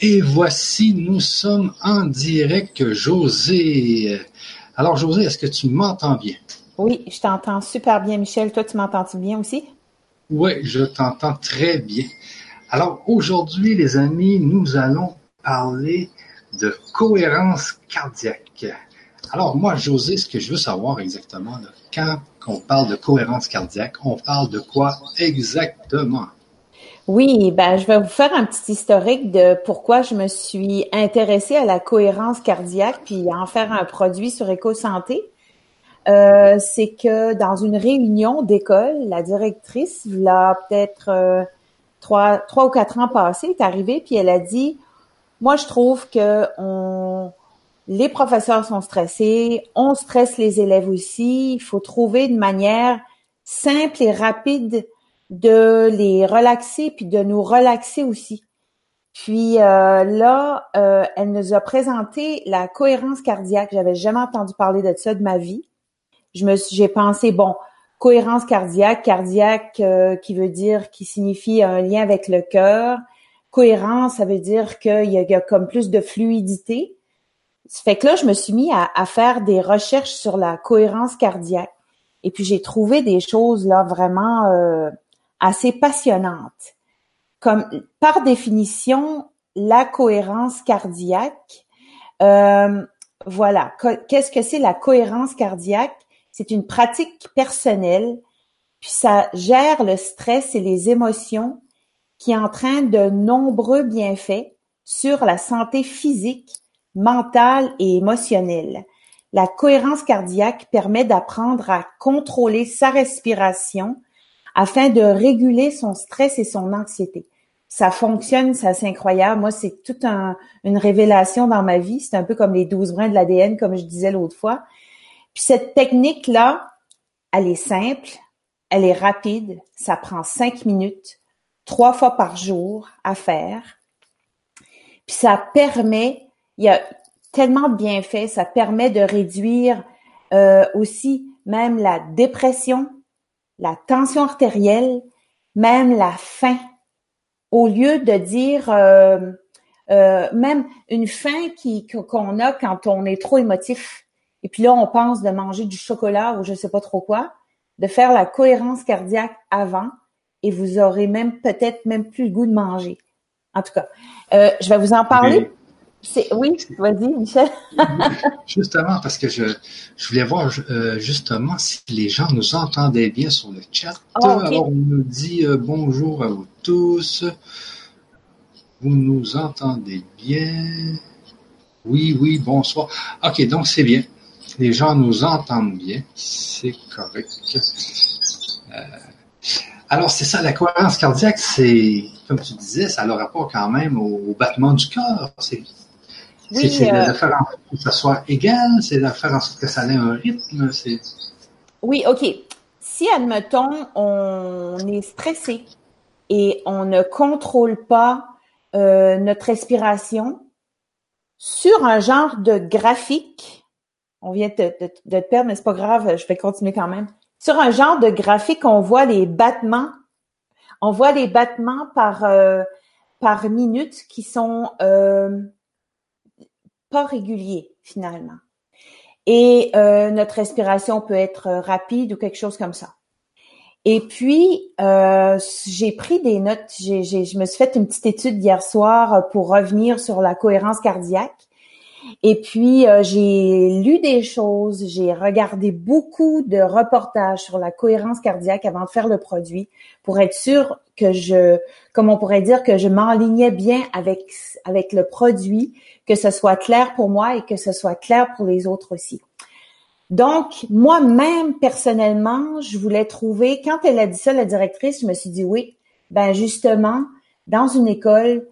Et voici, nous sommes en direct, José. Alors, José, est-ce que tu m'entends bien? Oui, je t'entends super bien, Michel. Toi, tu m'entends-tu bien aussi? Oui, je t'entends très bien. Alors, aujourd'hui, les amis, nous allons parler de cohérence cardiaque. Alors, moi, José, ce que je veux savoir exactement, quand on parle de cohérence cardiaque, on parle de quoi exactement? Oui, ben je vais vous faire un petit historique de pourquoi je me suis intéressée à la cohérence cardiaque puis à en faire un produit sur EcoSanté. Euh, c'est que dans une réunion d'école, la directrice, là peut-être euh, trois, ou quatre ans passés, est arrivée puis elle a dit, moi je trouve que les professeurs sont stressés, on stresse les élèves aussi. Il faut trouver une manière simple et rapide de les relaxer puis de nous relaxer aussi. Puis euh, là, euh, elle nous a présenté la cohérence cardiaque. J'avais jamais entendu parler de ça de ma vie. Je me j'ai pensé bon, cohérence cardiaque, cardiaque euh, qui veut dire qui signifie un lien avec le cœur. Cohérence, ça veut dire qu'il y, a comme plus de fluidité. Fait que là, je me suis mis à, à faire des recherches sur la cohérence cardiaque. Et puis j'ai trouvé des choses là vraiment assez passionnante. Comme par définition, la cohérence cardiaque, euh, voilà, qu'est-ce que c'est la cohérence cardiaque? C'est une pratique personnelle, puis ça gère le stress et les émotions qui entraînent de nombreux bienfaits sur la santé physique, mentale et émotionnelle. La cohérence cardiaque permet d'apprendre à contrôler sa respiration, afin de réguler son stress et son anxiété. Ça fonctionne, ça c'est incroyable. Moi, c'est toute une révélation dans ma vie. C'est un peu comme les douze brins de l'ADN, comme je disais l'autre fois. Puis cette technique-là, elle est simple, elle est rapide, ça prend cinq minutes, trois fois par jour à faire. Puis ça permet, il y a tellement de bienfaits, ça permet de réduire euh, aussi même la dépression, la tension artérielle, même la faim, au lieu de dire euh, euh, même une faim qui qu'on a quand on est trop émotif. Et puis là, on pense de manger du chocolat ou je sais pas trop quoi, de faire la cohérence cardiaque avant, et vous aurez même peut-être même plus le goût de manger. En tout cas, euh, je vais vous en parler. Oui, vas-y, Michel. justement, parce que je, je voulais voir euh, justement si les gens nous entendaient bien sur le chat. Ah, Alors, on nous dit euh, bonjour à vous tous. Vous nous entendez bien? Oui, oui, bonsoir. OK, donc c'est bien. Les gens nous entendent bien. C'est correct. Euh, alors, c'est ça, la cohérence cardiaque, c'est, comme tu disais, ça a le rapport quand même au, battement du cœur. C'est oui, c'est de faire en sorte que ça soit égal, c'est de faire en sorte que ça ait un rythme. Oui, OK. Si, admettons, on est stressé et on ne contrôle pas euh, notre respiration, sur un genre de graphique, on vient de, de, te perdre, mais c'est pas grave, je vais continuer quand même. Sur un genre de graphique, on voit les battements, on voit les battements par euh, par minute qui sont euh, pas régulier finalement. Et euh, notre respiration peut être euh, rapide ou quelque chose comme ça. Et puis, euh, j'ai pris des notes. J'ai, je me suis fait une petite étude hier soir pour revenir sur la cohérence cardiaque. Et puis, j'ai lu des choses, j'ai regardé beaucoup de reportages sur la cohérence cardiaque avant de faire le produit pour être sûr que je, comme on pourrait dire, que je m'enlignais bien avec, avec le produit, que ce soit clair pour moi et que ce soit clair pour les autres aussi. Donc, moi-même, personnellement, je voulais trouver, quand elle a dit ça, la directrice, je me suis dit oui, ben justement, dans une école,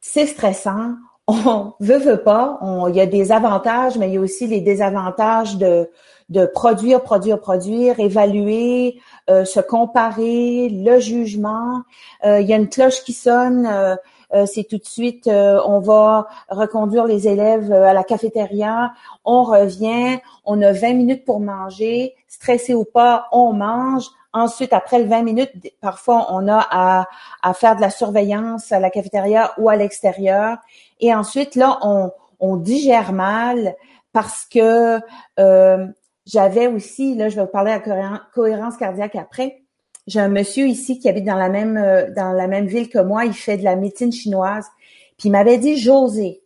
c'est stressant, on veut, veut pas, il y a des avantages, mais il y a aussi les désavantages de, de produire, produire, produire, évaluer, euh, se comparer, le jugement. Euh, il y a une cloche qui sonne, euh, c'est tout de suite, on va reconduire les élèves à la cafétéria, on revient, on a 20 minutes pour manger, stressé ou pas, on mange. Ensuite, après le 20 minutes, parfois, on a à, faire de la surveillance à la cafétéria ou à l'extérieur. Et ensuite, là, on, digère mal parce que euh, j'avais aussi, là, je vais vous parler de la cohérence cardiaque après. J'ai un monsieur ici qui habite dans la même euh, dans la même ville que moi. Il fait de la médecine chinoise. Puis il m'avait dit, José,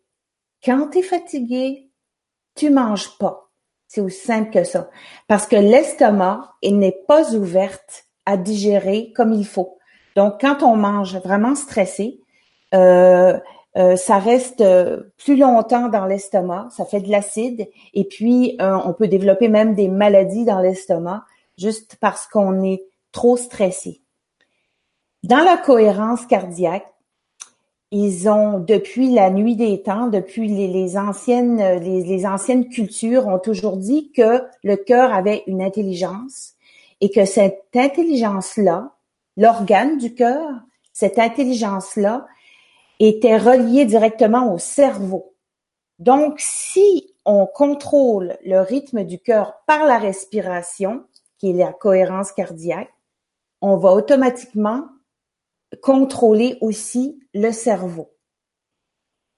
quand tu es fatigué, tu manges pas. C'est aussi simple que ça. Parce que l'estomac, il n'est pas ouverte à digérer comme il faut. Donc, quand on mange vraiment stressé, euh, euh, ça reste plus longtemps dans l'estomac, ça fait de l'acide, et puis on peut développer même des maladies dans l'estomac juste parce qu'on est trop stressé. Dans la cohérence cardiaque, ils ont depuis la nuit des temps, depuis les, anciennes les, anciennes cultures, ont toujours dit que le cœur avait une intelligence et que cette intelligence-là, l'organe du cœur, cette intelligence-là était relié directement au cerveau. Donc, si on contrôle le rythme du cœur par la respiration, qui est la cohérence cardiaque, on va automatiquement contrôler aussi le cerveau.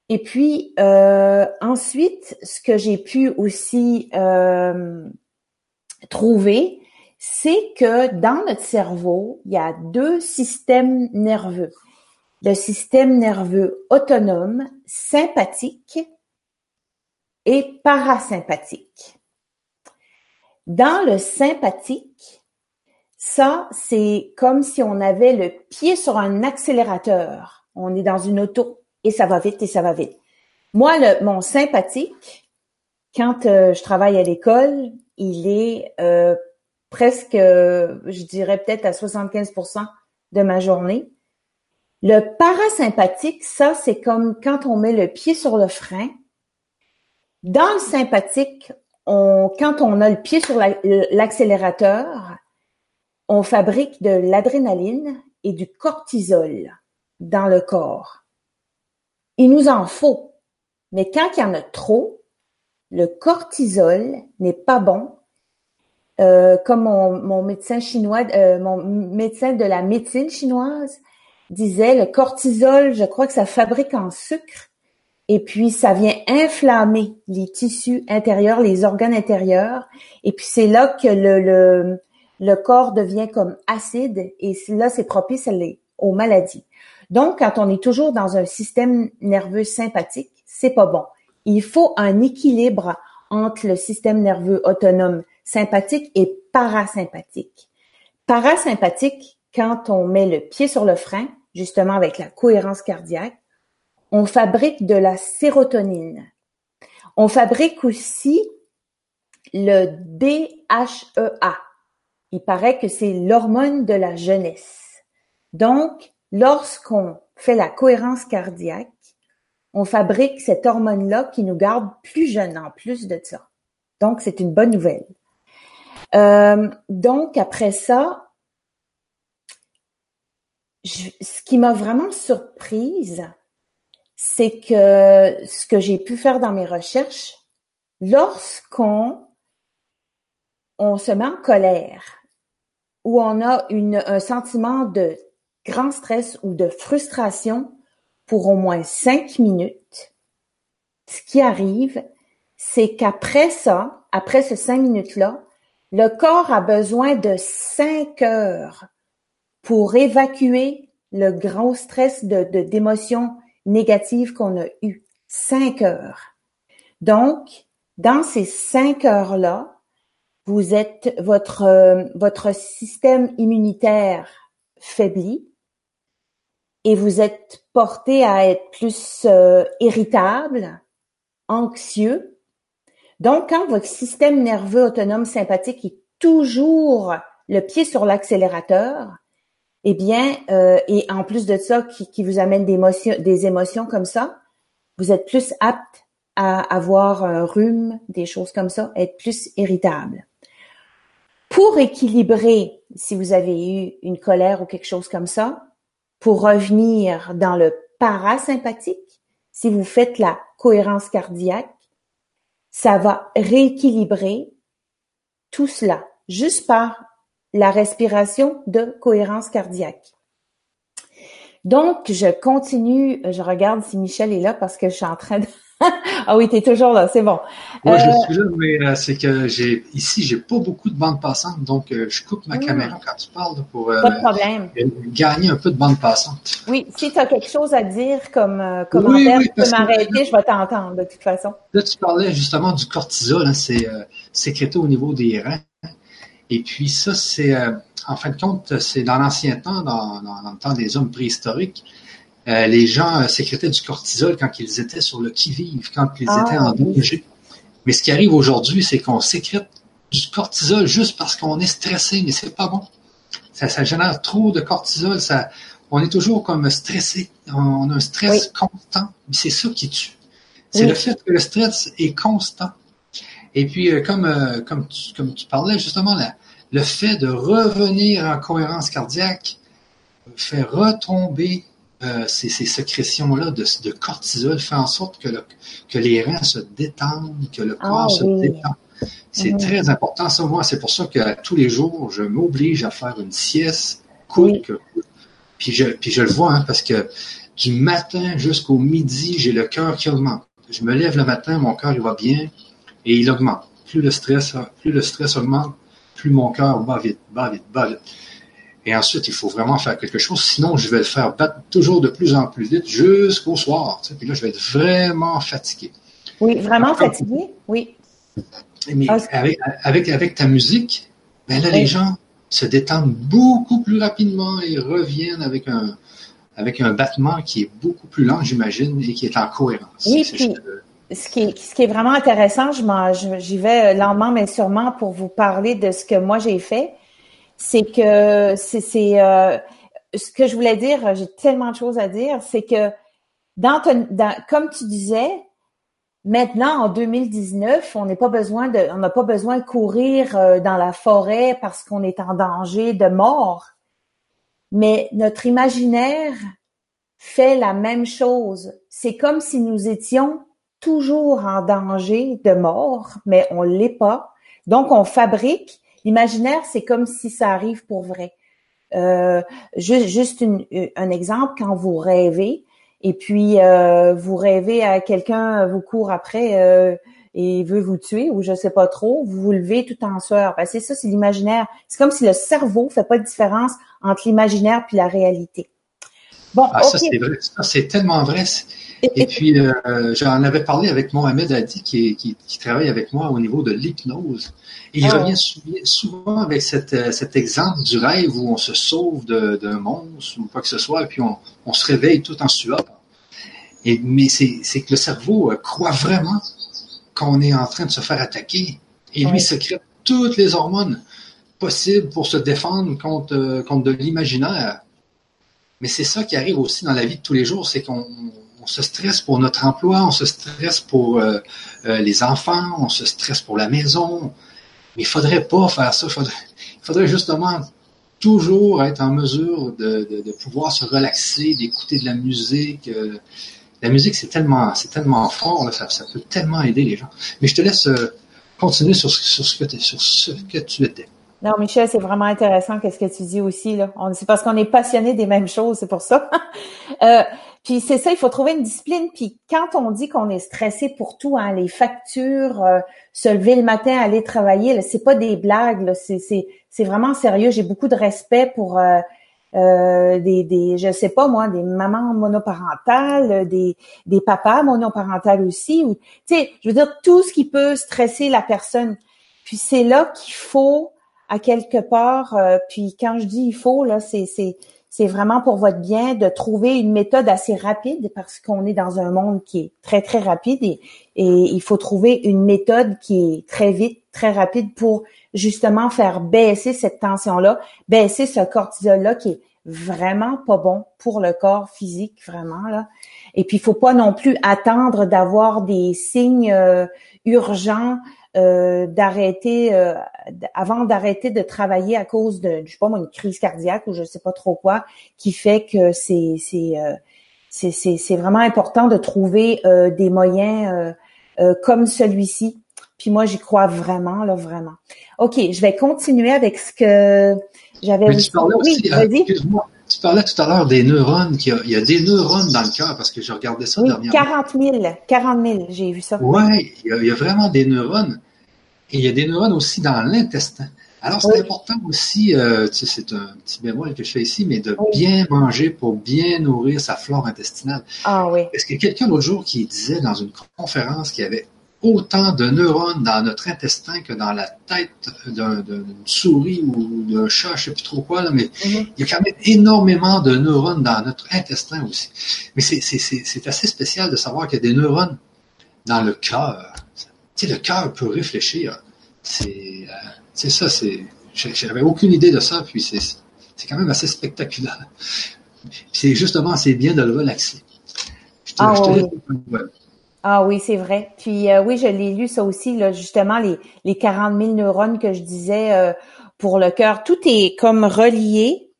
Et puis euh, ensuite, ce que j'ai pu aussi euh, trouver, c'est que dans notre cerveau, il y a deux systèmes nerveux le système nerveux autonome, sympathique et parasympathique. Dans le sympathique, ça, c'est comme si on avait le pied sur un accélérateur. On est dans une auto et ça va vite et ça va vite. Moi, mon sympathique, quand euh, je travaille à l'école, il est euh, presque, je dirais peut-être à 75% de ma journée. Le parasympathique, ça, c'est comme quand on met le pied sur le frein. Dans le sympathique, quand on a le pied sur l'accélérateur, on fabrique de l'adrénaline et du cortisol dans le corps. Il nous en faut. Mais quand il y en a trop, le cortisol n'est pas bon. Euh, comme mon, médecin chinois, euh, mon médecin de la médecine chinoise disait le cortisol, je crois que ça fabrique en sucre et puis ça vient inflammer les tissus intérieurs, les organes intérieurs et puis c'est là que le, le, le, corps devient comme acide et là c'est propice aux maladies. Donc quand on est toujours dans un système nerveux sympathique, c'est pas bon. Il faut un équilibre entre le système nerveux autonome sympathique et parasympathique. Parasympathique, quand on met le pied sur le frein, justement avec la cohérence cardiaque, on fabrique de la sérotonine. On fabrique aussi le DHEA. Il paraît que c'est l'hormone de la jeunesse. Donc, lorsqu'on fait la cohérence cardiaque, on fabrique cette hormone-là qui nous garde plus jeunes en plus de ça. Donc, c'est une bonne nouvelle. Euh, donc, après ça, ce qui m'a vraiment surprise, c'est que ce que j'ai pu faire dans mes recherches, lorsqu'on on se met en colère ou on a un sentiment de grand stress ou de frustration pour au moins cinq minutes, ce qui arrive, c'est qu'après ça, après ces cinq minutes-là, le corps a besoin de cinq heures pour évacuer le grand stress de d'émotions négatives qu'on a eues. Cinq heures. Donc, dans ces cinq heures-là, vous êtes votre euh, votre système immunitaire faibli et vous êtes porté à être plus euh, irritable, anxieux. Donc, quand votre système nerveux autonome sympathique est toujours le pied sur l'accélérateur, eh bien, euh, et en plus de ça, qui, vous amène des émotions, des émotions comme ça, vous êtes plus apte à avoir un rhume, des choses comme ça, être plus irritable. Pour équilibrer, si vous avez eu une colère ou quelque chose comme ça, pour revenir dans le parasympathique, si vous faites la cohérence cardiaque, ça va rééquilibrer tout cela juste par la respiration de cohérence cardiaque. Donc, je continue, je regarde si Michel est là parce que je suis en train de ah oui, tu es toujours là, c'est bon. Moi, je euh, suis là, mais euh, c'est que j'ai ici, j'ai pas beaucoup de bande passante, donc euh, je coupe ma ah. caméra quand tu parles pour gagner un peu de bande passante. Oui, si tu as quelque chose à dire comme commentaire, tu peux m'arrêter, je vais t'entendre de toute façon. Là, tu parlais justement du cortisol, hein, c'est sécrété au niveau des reins. Et puis ça, c'est en fin de compte, c'est dans l'ancien temps, dans, dans, le temps des hommes préhistoriques, euh, les gens euh, sécrétaient du cortisol quand ils étaient sur le qui-vive, quand ils ah, étaient en danger. Mais ce qui arrive aujourd'hui, c'est qu'on sécrète du cortisol juste parce qu'on est stressé, mais c'est pas bon. Ça, ça, génère trop de cortisol. Ça, on est toujours comme stressé. On, a un stress constant. Mais c'est ça qui tue. C'est le fait que le stress est constant. Et puis, euh, comme, comme, tu, comme tu parlais, justement, le fait de revenir en cohérence cardiaque fait retomber euh, ces, sécrétions-là de, cortisol font en sorte que, que les reins se détendent, que le corps ah se détend. C'est mhm. très important. Ça, moi, c'est pour ça que tous les jours, je m'oblige à faire une sieste courte. Puis, je, puis je le vois, hein, parce que du matin jusqu'au midi, j'ai le cœur qui augmente. Je me lève le matin, mon cœur il va bien et il augmente. Plus le stress, plus le stress augmente, plus mon cœur bat vite, bat vite, bat vite. Et ensuite, il faut vraiment faire quelque chose. Sinon, je vais le faire battre toujours de plus en plus vite jusqu'au soir. Tu sais, puis là, je vais être vraiment fatigué. Oui, vraiment fatigué, oui. Mais ah, avec, avec, avec ta musique, ben là, les gens se détendent beaucoup plus rapidement et reviennent avec un, avec un battement qui est beaucoup plus lent, j'imagine, et qui est en cohérence. Oui, puis, ce qui, est, ce qui est vraiment intéressant, j'y vais lentement mais sûrement pour vous parler de ce que moi j'ai fait c'est que c'est euh, ce que je voulais dire. J'ai tellement de choses à dire. C'est que comme tu disais, maintenant en 2019, on n'est pas on n'a pas besoin de courir euh, dans la forêt parce qu'on est en danger de mort. Mais notre imaginaire fait la même chose. C'est comme si nous étions toujours en danger de mort, mais on l'est pas. Donc on fabrique L'imaginaire, c'est comme si ça arrive pour vrai. Euh, juste, juste un exemple, quand vous rêvez, et puis euh, vous rêvez à quelqu'un vous court après euh, et veut vous tuer, ou je sais pas trop, vous vous levez tout en sueur. Ben, c'est ça, c'est l'imaginaire. C'est comme si le cerveau fait pas de différence entre l'imaginaire puis la réalité. Bon, ah, ça c'est vrai, ça c'est tellement vrai. Et puis, euh, j'en avais parlé avec Mohamed Hadi, qui, qui, qui, travaille avec moi au niveau de l'hypnose. Et il ah. revient souvent avec cet, euh, cet exemple du rêve où on se sauve d'un monstre ou quoi que ce soit, et puis on, on se réveille tout en sueur. Et, mais c'est que le cerveau euh, croit vraiment qu'on est en train de se faire attaquer. Et lui secrète toutes les hormones possibles pour se défendre contre, contre de l'imaginaire. Mais c'est ça qui arrive aussi dans la vie de tous les jours, c'est qu'on on se stresse pour notre emploi, on se stresse pour euh, euh, les enfants, on se stresse pour la maison. Mais il faudrait pas faire ça. Il faudrait, justement toujours être en mesure de, pouvoir se relaxer, d'écouter de la musique. Euh. la musique, c'est tellement, c'est tellement fort, ça, peut tellement aider les gens. Mais je te laisse continuer sur, ce, que sur ce que tu étais. Non, Michel, c'est vraiment intéressant qu'est-ce que tu dis aussi là. C'est parce qu'on est passionné des mêmes choses, c'est pour ça. Puis c'est ça, il faut trouver une discipline. Puis quand on dit qu'on est stressé pour tout, hein, les factures, euh, se lever le matin, aller travailler, c'est pas des blagues, c'est vraiment sérieux. J'ai beaucoup de respect pour euh, euh, des, des, je sais pas moi, des mamans monoparentales, des, des papas monoparentales aussi. Tu sais, je veux dire tout ce qui peut stresser la personne. Puis c'est là qu'il faut à quelque part. puis quand je dis il faut là, c'est c'est c'est vraiment pour votre bien de trouver une méthode assez rapide parce qu'on est dans un monde qui est très, très rapide et, il faut trouver une méthode qui est très vite, très rapide pour justement faire baisser cette tension-là, baisser ce cortisol-là qui est vraiment pas bon pour le corps physique, vraiment là. Et puis, il faut pas non plus attendre d'avoir des signes euh, urgents euh, d'arrêter euh, avant d'arrêter de travailler à cause de, je sais pas moi, une crise cardiaque ou je sais pas trop quoi, qui fait que c'est c'est c'est, c'est vraiment important de trouver des moyens comme celui-ci. Puis moi, j'y crois vraiment, là, vraiment. OK, je vais continuer avec ce que j'avais aussi. oui, tu parlais tout à l'heure des neurones, qu'il y, a, des neurones dans le cœur, parce que je regardais ça oui, dernièrement. 40 000, 40 000, j'ai vu ça. Oui, il, y, a vraiment des neurones. Et il y a des neurones aussi dans l'intestin. Alors, c'est important aussi, euh, tu sais, c'est un petit bémol que je fais ici, mais de bien manger pour bien nourrir sa flore intestinale. Ah oui. Parce qu'il y a quelqu'un l'autre jour qui disait dans une conférence qu'il y avait autant de neurones dans notre intestin que dans la tête d'une souris ou d'un chat, je sais plus trop quoi, là, mais mm-hmm. il y a quand même énormément de neurones dans notre intestin aussi. Mais c'est assez spécial de savoir qu'il y a des neurones dans le cœur. Tu sais, le cœur peut réfléchir. C'est euh, ça, c'est. J'avais aucune idée de ça, puis c'est quand même assez spectaculaire. C'est justement, c'est bien de le relaxer. Je te, ah. Ah oui, c'est vrai. Puis euh, oui, je l'ai lu ça aussi, là, justement, les, les 40 000 neurones que je disais euh, pour le cœur. Tout est comme relié.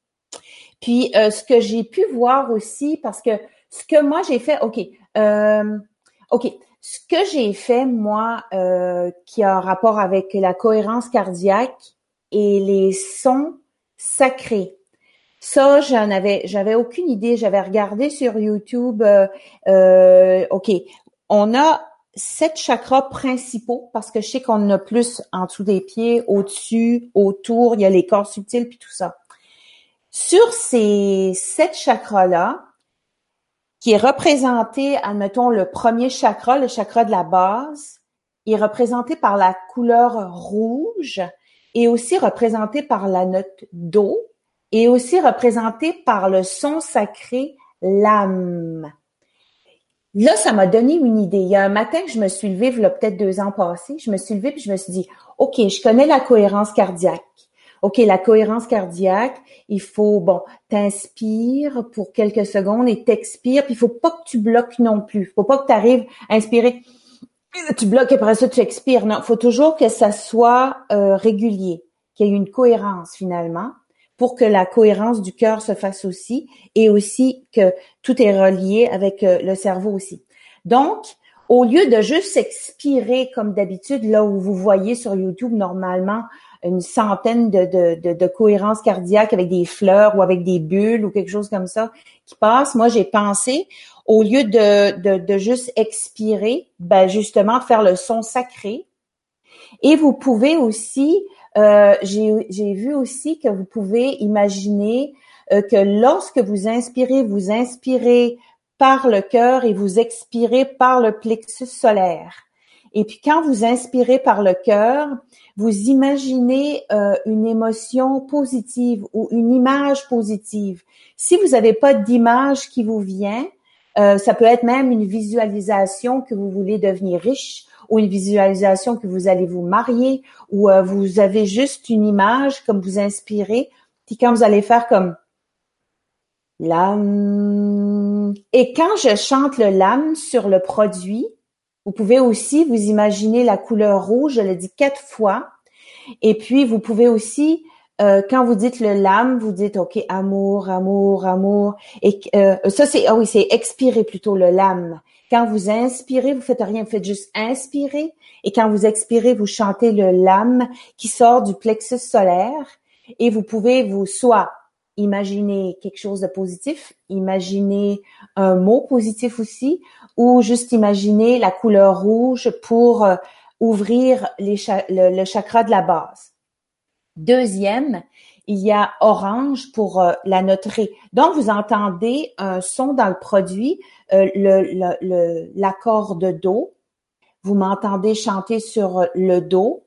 Puis euh, ce que j'ai pu voir aussi, parce que ce que moi j'ai fait, OK, OK, ce que j'ai fait, moi, qui a rapport avec la cohérence cardiaque et les sons sacrés. Ça, j'en avais, j'avais aucune idée. J'avais regardé sur YouTube. Euh, ok, on a sept chakras principaux parce que je sais qu'on en a plus en dessous des pieds, au-dessus, autour, il y a les corps subtils puis tout ça. Sur ces sept chakras-là, qui est représenté, admettons, le premier chakra, le chakra de la base, est représenté par la couleur rouge et aussi représenté par la note Do et aussi représenté par le son sacré l'âme. Là, ça m'a donné une idée. Il y a un matin que je me suis levée, il peut-être deux ans passés, je me suis levée puis je me suis dit, OK, je connais la cohérence cardiaque. OK, la cohérence cardiaque, il faut, bon, t'inspires pour quelques secondes et t'expires, puis il faut pas que tu bloques non plus. Faut pas que tu arrives à inspirer, tu bloques et après ça tu expires. Non, faut toujours que ça soit euh, régulier, qu'il y ait une cohérence finalement pour que la cohérence du cœur se fasse aussi et aussi que tout est relié avec euh, le cerveau aussi. Donc, au lieu de juste expirer comme d'habitude, là où vous voyez sur YouTube normalement une centaine de, de, de, cohérences cardiaques avec des fleurs ou avec des bulles ou quelque chose comme ça qui passe, moi j'ai pensé au lieu de, de, de juste expirer, ben justement faire le son sacré. Et vous pouvez aussi euh, j'ai vu aussi que vous pouvez imaginer euh, que lorsque vous inspirez, vous inspirez par le cœur et vous expirez par le plexus solaire. Et puis quand vous inspirez par le cœur, vous imaginez euh, une émotion positive ou une image positive. Si vous n'avez pas d'image qui vous vient, ça peut être même une visualisation que vous voulez devenir riche ou une visualisation que vous allez vous marier ou euh, vous avez juste une image comme vous inspirez, puis quand vous allez faire comme l'âme. Et quand je chante le lame sur le produit, vous pouvez aussi vous imaginer la couleur rouge, je l'ai dit quatre fois. Et puis, vous pouvez aussi, euh, quand vous dites le lame, vous dites, OK, amour, amour, amour. Et euh, ça, c'est, ah oui, c'est expirer plutôt le lame. Quand vous inspirez, vous faites rien, vous faites juste inspirer. Et quand vous expirez, vous chantez le lame qui sort du plexus solaire. Et vous pouvez vous soit imaginer quelque chose de positif, imaginer un mot positif aussi, ou juste imaginer la couleur rouge pour euh, ouvrir le, chakra de la base. Deuxième, il y a orange pour euh, la note ré. Donc, vous entendez un son dans le produit, euh, le, l'accord de do. Vous m'entendez chanter sur le do.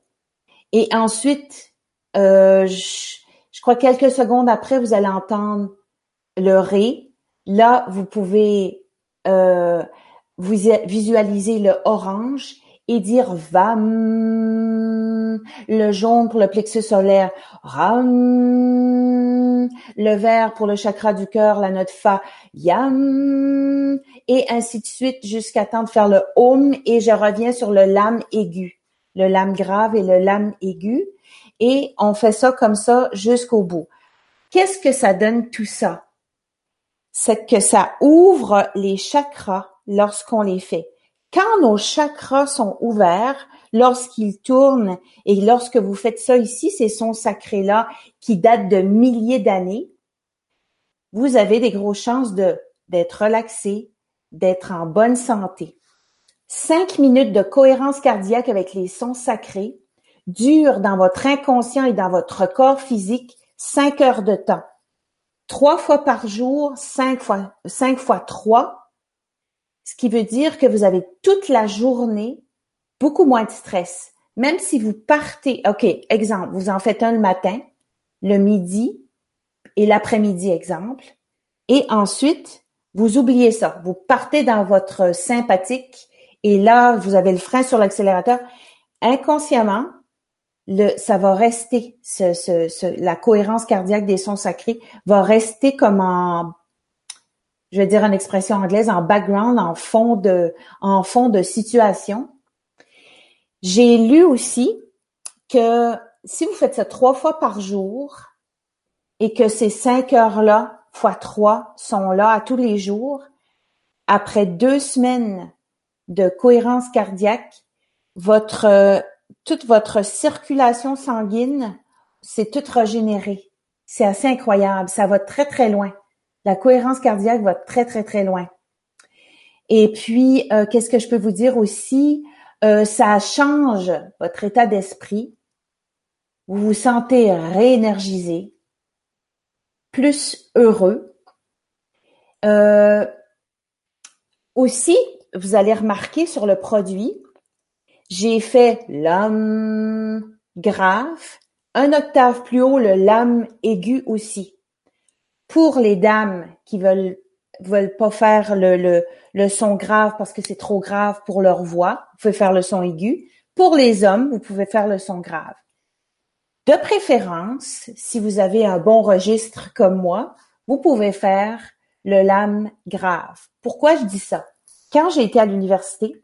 Et ensuite, euh, je, crois quelques secondes après, vous allez entendre le ré. Là, vous pouvez vous visualiser le orange et dire vam, le jaune pour le plexus solaire, ram, le vert pour le chakra du cœur, la note fa, yam, et ainsi de suite jusqu'à temps de faire le om et je reviens sur le lam aigu, le lam grave et le lam aigu et on fait ça comme ça jusqu'au bout. Qu'est-ce que ça donne tout ça? C'est que ça ouvre les chakras lorsqu'on les fait. Quand nos chakras sont ouverts, lorsqu'ils tournent et lorsque vous faites ça ici, ces sons sacrés-là qui datent de milliers d'années, vous avez des grosses chances d'être relaxé, d'être en bonne santé. Cinq minutes de cohérence cardiaque avec les sons sacrés durent dans votre inconscient et dans votre corps physique cinq heures de temps. Trois fois par jour, cinq fois, cinq fois trois, ce qui veut dire que vous avez toute la journée beaucoup moins de stress. Même si vous partez, OK, exemple, vous en faites un le matin, le midi et l'après-midi, exemple, et ensuite, vous oubliez ça. Vous partez dans votre sympathique et là, vous avez le frein sur l'accélérateur. Inconsciemment, le, ça va rester, la cohérence cardiaque des sons sacrés va rester comme en je vais dire en expression anglaise, en background, en fond de, en fond de situation. J'ai lu aussi que si vous faites ça trois fois par jour et que ces cinq heures-là, fois trois, sont là à tous les jours, après deux semaines de cohérence cardiaque, votre, toute votre circulation sanguine, c'est toute régénérée. C'est assez incroyable. Ça va très, très loin. La cohérence cardiaque va très, très, très loin. Et puis, euh, qu'est-ce que je peux vous dire aussi? Euh, ça change votre état d'esprit. Vous vous sentez réénergisé, plus heureux. Euh, aussi, vous allez remarquer sur le produit, j'ai fait l'âme grave, un octave plus haut, le lame aigu aussi pour les dames qui veulent veulent pas faire le, le, le son grave parce que c'est trop grave pour leur voix, vous pouvez faire le son aigu. Pour les hommes, vous pouvez faire le son grave. De préférence, si vous avez un bon registre comme moi, vous pouvez faire le lame grave. Pourquoi je dis ça? Quand j'ai été à l'université,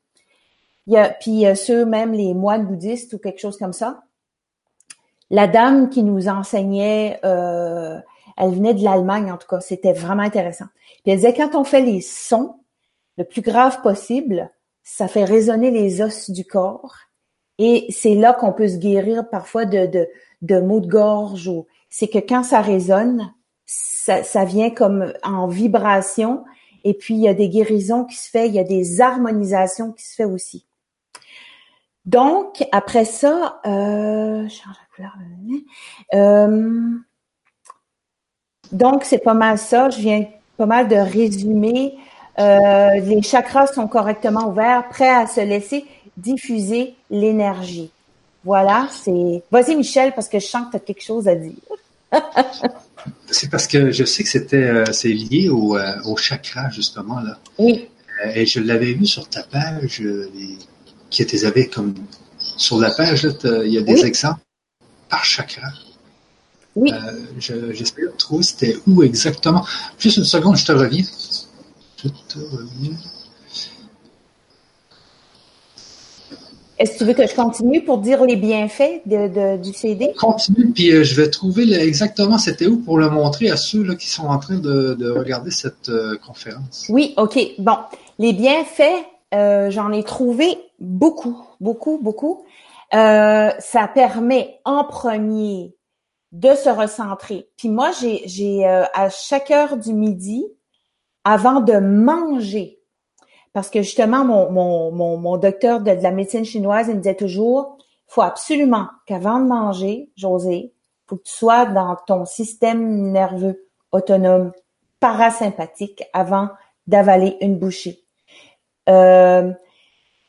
il y a, puis ceux même les moines bouddhistes ou quelque chose comme ça, la dame qui nous enseignait euh, elle venait de l'Allemagne, en tout cas. C'était vraiment intéressant. Puis elle disait, quand on fait les sons le plus grave possible, ça fait résonner les os du corps. Et c'est là qu'on peut se guérir parfois de, de, de maux de gorge ou c'est que quand ça résonne, ça, ça vient comme en vibration et puis il y a des guérisons qui se fait, il y a des harmonisations qui se fait aussi. Donc après ça, euh, change la couleur. Euh, donc, c'est pas mal ça. Je viens pas mal de résumer. Euh, les chakras sont correctement ouverts, prêts à se laisser diffuser l'énergie. Voilà, c'est. Vas-y, Michel, parce que je sens que tu as quelque chose à dire. c'est parce que je sais que c'était euh, c'est lié au, euh, au, chakra, justement, là. Oui. et je l'avais vu sur ta page, qui était comme sur la page, il y a des exemples par chakra. Oui. Euh, J'espère trouver c'était où exactement? Juste une seconde, je te reviens. Je te reviens. Est-ce que tu veux que je continue pour dire les bienfaits de, de, du CD? Continue, puis euh, je vais trouver exactement c'était où pour le montrer à ceux là, qui sont en train de, de regarder cette euh, conférence. Oui, OK. Bon, les bienfaits, euh, j'en ai trouvé beaucoup, beaucoup, beaucoup. ça permet en premier de se recentrer. Puis moi, j'ai, euh, à chaque heure du midi, avant de manger, parce que justement, mon, mon, mon, mon docteur de, la médecine chinoise, il me disait toujours, faut absolument qu'avant de manger, José, faut que tu sois dans ton système nerveux autonome parasympathique avant d'avaler une bouchée. Euh,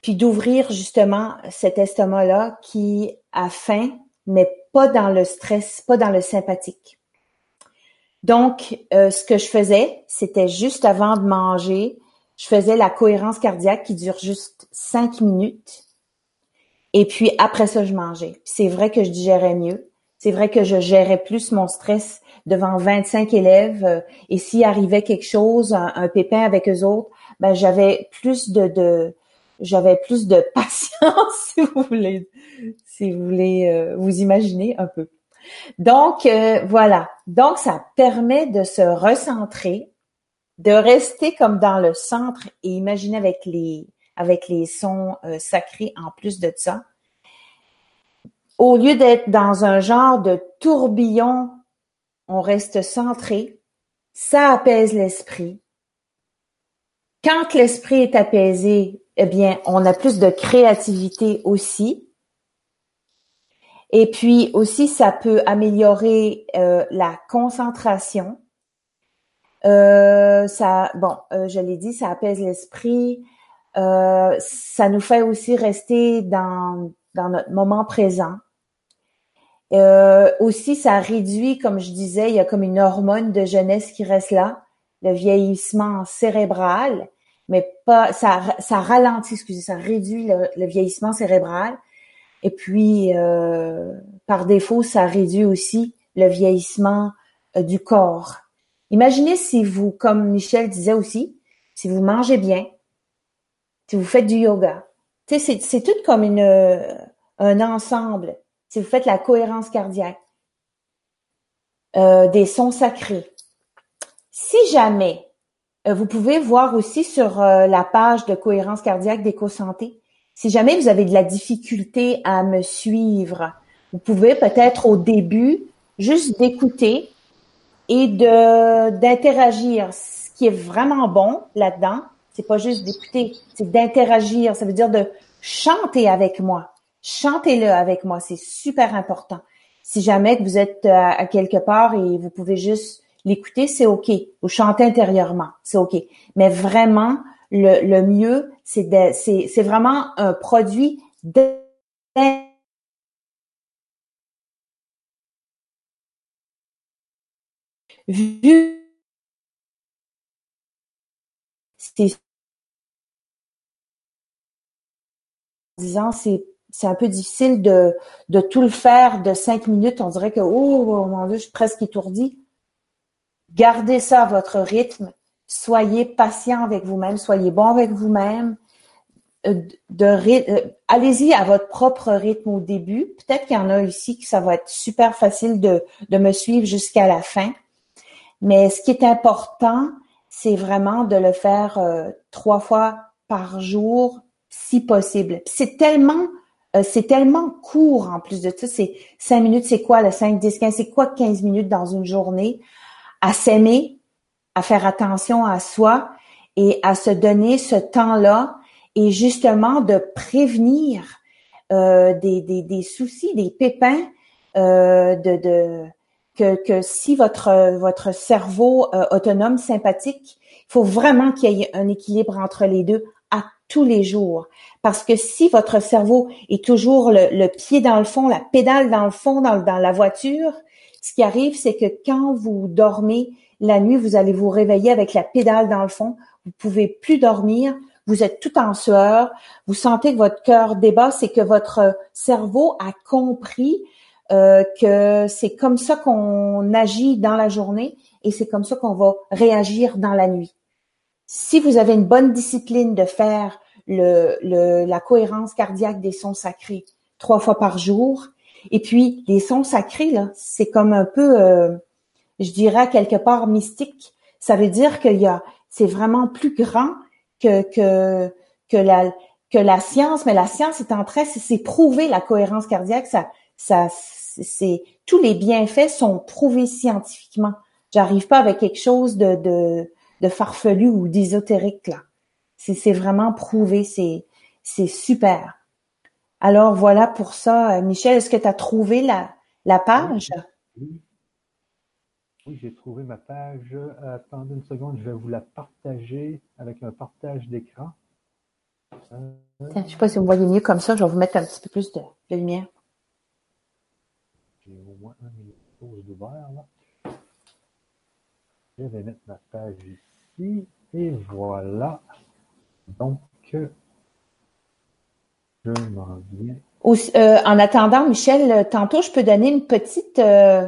puis d'ouvrir justement cet estomac-là qui a faim, mais pas dans le stress, pas dans le sympathique. Donc, euh, ce que je faisais, c'était juste avant de manger, je faisais la cohérence cardiaque qui dure juste cinq minutes. Et puis après ça, je mangeais. C'est vrai que je digérais mieux. C'est vrai que je gérais plus mon stress devant 25 élèves. Euh, et s'il arrivait quelque chose, un, pépin avec eux autres, ben j'avais plus de, de j'avais plus de patience, si vous voulez, si vous voulez euh, vous imaginer un peu. Donc euh, voilà. Donc ça permet de se recentrer, de rester comme dans le centre et imaginer avec les avec les sons sacrés en plus de ça au lieu d'être dans un genre de tourbillon, on reste centré, ça apaise l'esprit. Quand l'esprit est apaisé, eh bien, on a plus de créativité aussi. Et puis aussi, ça peut améliorer euh, la concentration. Euh, ça, bon, euh, je l'ai dit, ça apaise l'esprit. ça nous fait aussi rester dans dans notre moment présent. Aussi, ça réduit, comme je disais, il y a comme une hormone de jeunesse qui reste là, le vieillissement cérébral, mais pas ça, ça ralentit, excusez, ça réduit le, vieillissement cérébral. Et puis, euh, par défaut, ça réduit aussi le vieillissement euh, du corps. Imaginez si vous, comme Michel disait aussi, si vous mangez bien, si vous faites du yoga, c'est, c'est tout comme une, un ensemble si vous faites la cohérence cardiaque, euh, des sons sacrés. Si jamais, euh, vous pouvez voir aussi sur euh, la page de cohérence cardiaque d'EcoSanté, si jamais vous avez de la difficulté à me suivre, vous pouvez peut-être au début juste d'écouter et de d'interagir. Ce qui est vraiment bon là-dedans, c'est pas juste d'écouter, c'est d'interagir. Ça veut dire de chanter avec moi. Chantez-le avec moi, c'est super important. Si jamais que vous êtes euh, à, quelque part et vous pouvez juste l'écouter, c'est OK. Vous chantez intérieurement, c'est OK. Mais vraiment, le, mieux, c'est vraiment un produit de vu c'est c'est un peu difficile de, de tout le faire de cinq minutes. On dirait que, oh, mon Dieu, je suis presque étourdie. Gardez ça à votre rythme. Soyez patient avec vous-même. Soyez bon avec vous-même. Euh, euh, allez-y à votre propre rythme au début. Peut-être qu'il y en a ici que ça va être super facile de, de me suivre jusqu'à la fin. Mais ce qui est important, c'est vraiment de le faire euh, trois fois par jour, si possible. C'est tellement c'est tellement court en plus de ça. C'est cinq minutes, c'est quoi le 5, 10, 15, c'est quoi 15 minutes dans une journée? À s'aimer, à faire attention à soi et à se donner ce temps-là et justement de prévenir euh, des, des, soucis, des pépins, euh, de, de que, que, si votre votre cerveau euh, autonome sympathique, il faut vraiment qu'il y ait un équilibre entre les deux à tous les jours. Parce que si votre cerveau est toujours le, pied dans le fond, la pédale dans le fond dans, dans la voiture, ce qui arrive, c'est que quand vous dormez la nuit, vous allez vous réveiller avec la pédale dans le fond. Vous pouvez plus dormir. Vous êtes tout en sueur. Vous sentez que votre cœur débat. C'est que votre cerveau a compris euh, que c'est comme ça qu'on agit dans la journée et c'est comme ça qu'on va réagir dans la nuit. Si vous avez une bonne discipline de faire la cohérence cardiaque des sons sacrés trois fois par jour. Et puis, les sons sacrés, là, c'est comme un peu, euh, je dirais, quelque part mystique. Ça veut dire qu'il y a, c'est vraiment plus grand que, que, que la, que la science, mais la science est en train, c'est prouver la cohérence cardiaque, ça, ça, c'est, tous les bienfaits sont prouvés scientifiquement. J'arrive pas avec quelque chose de, de, de farfelu ou d'ésotérique, là. C'est vraiment prouvé, c'est c'est super. Alors voilà pour ça. Michel, est-ce que tu as trouvé la, la page? Oui, j'ai trouvé ma page. Attendez une seconde, je vais vous la partager avec un partage d'écran. Je ne sais pas si vous voyez mieux comme ça, je vais vous mettre un petit peu plus de, lumière. J'ai au moins un minute d'ouvert là. Je vais mettre ma page ici et voilà. Donc, Euh, en attendant, Michel, tantôt, je peux donner une petite, euh,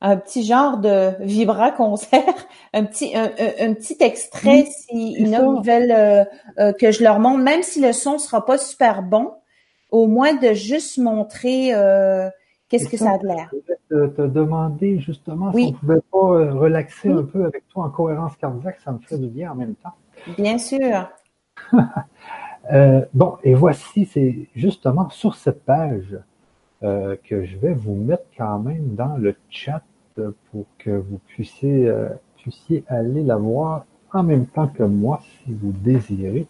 un petit genre de vibra concert, un petit, un, petit extrait si ils veulent que je leur montre, même si le son sera pas super bon, au moins de juste montrer qu'est-ce que ça, a l'air. Je te, demander justement si on pouvait pas relaxer un peu avec toi en cohérence cardiaque, ça me ferait du bien en même temps. Bien sûr. Euh, bon, et voici, c'est justement sur cette page euh, que je vais vous mettre quand même dans le chat pour que vous puissiez, euh, puissiez aller la voir en même temps que moi si vous désirez.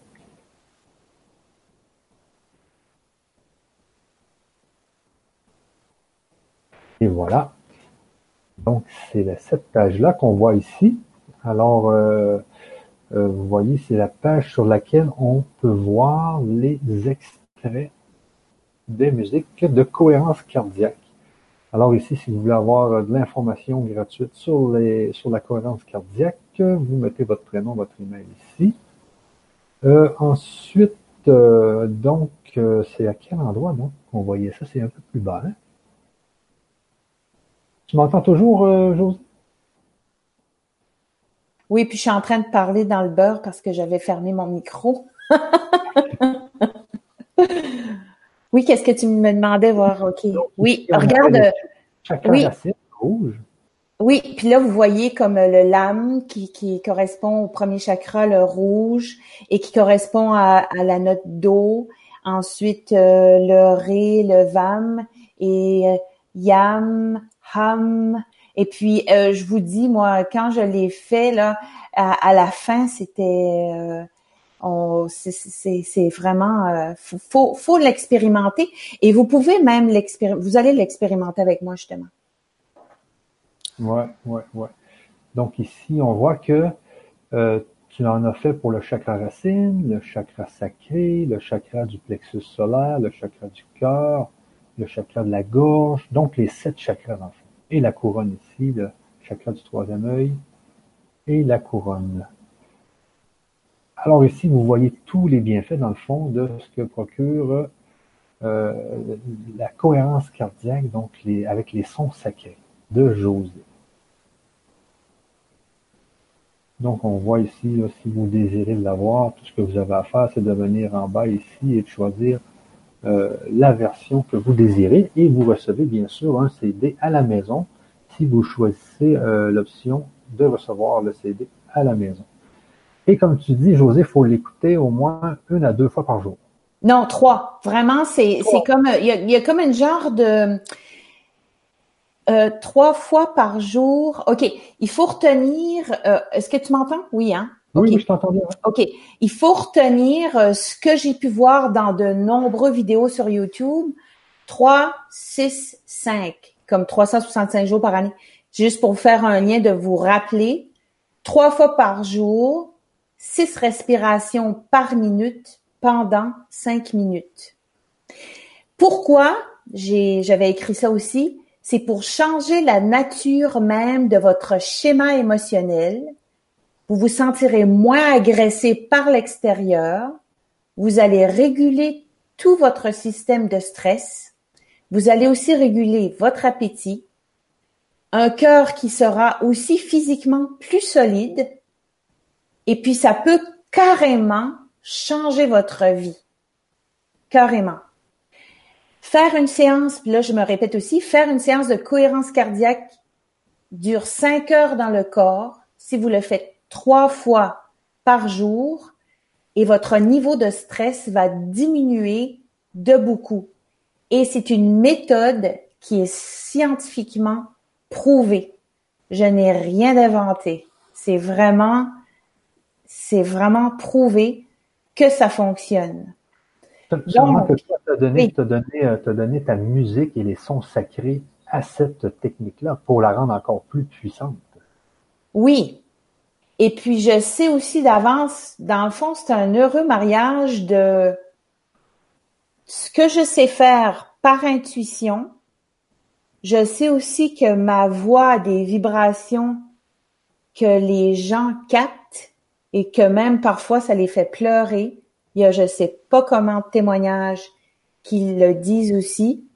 Et voilà. Donc, c'est cette page-là qu'on voit ici. Alors, vous voyez, c'est la page sur laquelle on peut voir les extraits des musiques de cohérence cardiaque. Alors ici, si vous voulez avoir de l'information gratuite sur, les, sur la cohérence cardiaque, vous mettez votre prénom, votre email ici. Euh, ensuite, euh, donc, c'est à quel endroit donc on voyait ça? C'est un peu plus bas. Hein? Tu m'entends toujours, José? Oui, puis je suis en train de parler dans le beurre parce que j'avais fermé mon micro. oui, qu'est-ce que tu me demandais voir? OK. Oui, regarde. oui. rouge. Oui, puis là, vous voyez comme le lame qui, qui correspond au premier chakra, le rouge, et qui correspond à, la note Do. Ensuite, euh, le Ré, le Vam, et euh, Yam, Ham, et puis, euh, je vous dis, moi, quand je l'ai fait, là, à, la fin, c'était... Euh, c'est vraiment... Euh, faut, faut, l'expérimenter. Et vous pouvez même l'expérimenter. Vous allez l'expérimenter avec moi, justement. Ouais, ouais, ouais. Donc ici, on voit que euh, tu en as fait pour le chakra racine, le chakra sacré, le chakra du plexus solaire, le chakra du cœur, le chakra de la gorge, donc les sept chakras dans et la couronne ici, le chakra du troisième œil, et la couronne. Alors ici, vous voyez tous les bienfaits, dans le fond, de ce que procure euh, la cohérence cardiaque, donc avec les sons sacrés de José. Donc, on voit ici, si vous désirez l'avoir, tout ce que vous avez à faire, c'est de venir en bas ici et de choisir la version que vous désirez et vous recevez bien sûr un CD à la maison si vous choisissez euh, l'option de recevoir le CD à la maison. Et comme tu dis, José, il faut l'écouter au moins une à deux fois par jour. Non, trois. Vraiment, c'est comme il y, a, comme un genre de euh, trois fois par jour. Ok, il faut retenir. Est-ce que tu m'entends? Oui, hein? Oui, je t'entends bien. OK. Il faut retenir euh, ce que j'ai pu voir dans de nombreuses vidéos sur YouTube. 3, 6, 5, comme 365 jours par année. Juste pour faire un lien de vous rappeler. Trois fois par jour, six respirations par minute pendant cinq minutes. Pourquoi j'avais écrit ça aussi? C'est pour changer la nature même de votre schéma émotionnel vous vous sentirez moins agressé par l'extérieur, vous allez réguler tout votre système de stress, vous allez aussi réguler votre appétit, un cœur qui sera aussi physiquement plus solide, et puis ça peut carrément changer votre vie. Carrément. Faire une séance, là je me répète aussi, faire une séance de cohérence cardiaque dure cinq heures dans le corps si vous le faites trois fois par jour et votre niveau de stress va diminuer de beaucoup. Et c'est une méthode qui est scientifiquement prouvée. Je n'ai rien inventé. C'est vraiment, c'est vraiment prouvé que ça fonctionne. Donc, tu as donné, donné, donné ta musique et les sons sacrés à cette technique-là pour la rendre encore plus puissante. Oui, et puis, je sais aussi d'avance, dans le fond, c'est un heureux mariage de ce que je sais faire par intuition. Je sais aussi que ma voix a des vibrations que les gens captent et que même parfois ça les fait pleurer. Il y a je sais pas comment de témoignages qui le disent aussi.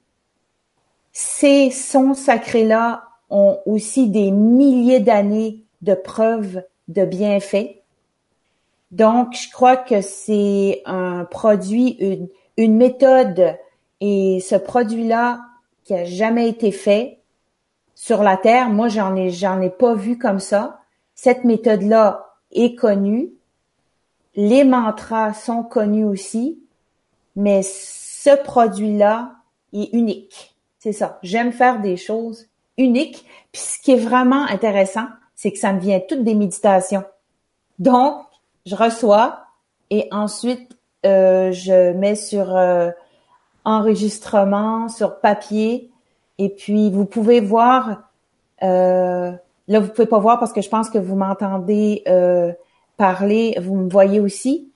Ces sons sacrés-là ont aussi des milliers d'années de preuves de bienfaits. Donc, je crois que c'est un produit, une, une méthode, et ce produit-là qui a jamais été fait sur la Terre, moi, j'en ai, j'en ai pas vu comme ça. Cette méthode-là est connue. Les mantras sont connus aussi, mais ce produit-là est unique. C'est ça. J'aime faire des choses uniques. Puis ce qui est vraiment intéressant, c'est que ça me vient toutes des méditations. Donc, je reçois et ensuite euh, je mets sur euh, enregistrement, sur papier, et puis vous pouvez voir. Euh, là, vous pouvez pas voir parce que je pense que vous m'entendez parler, vous me voyez aussi.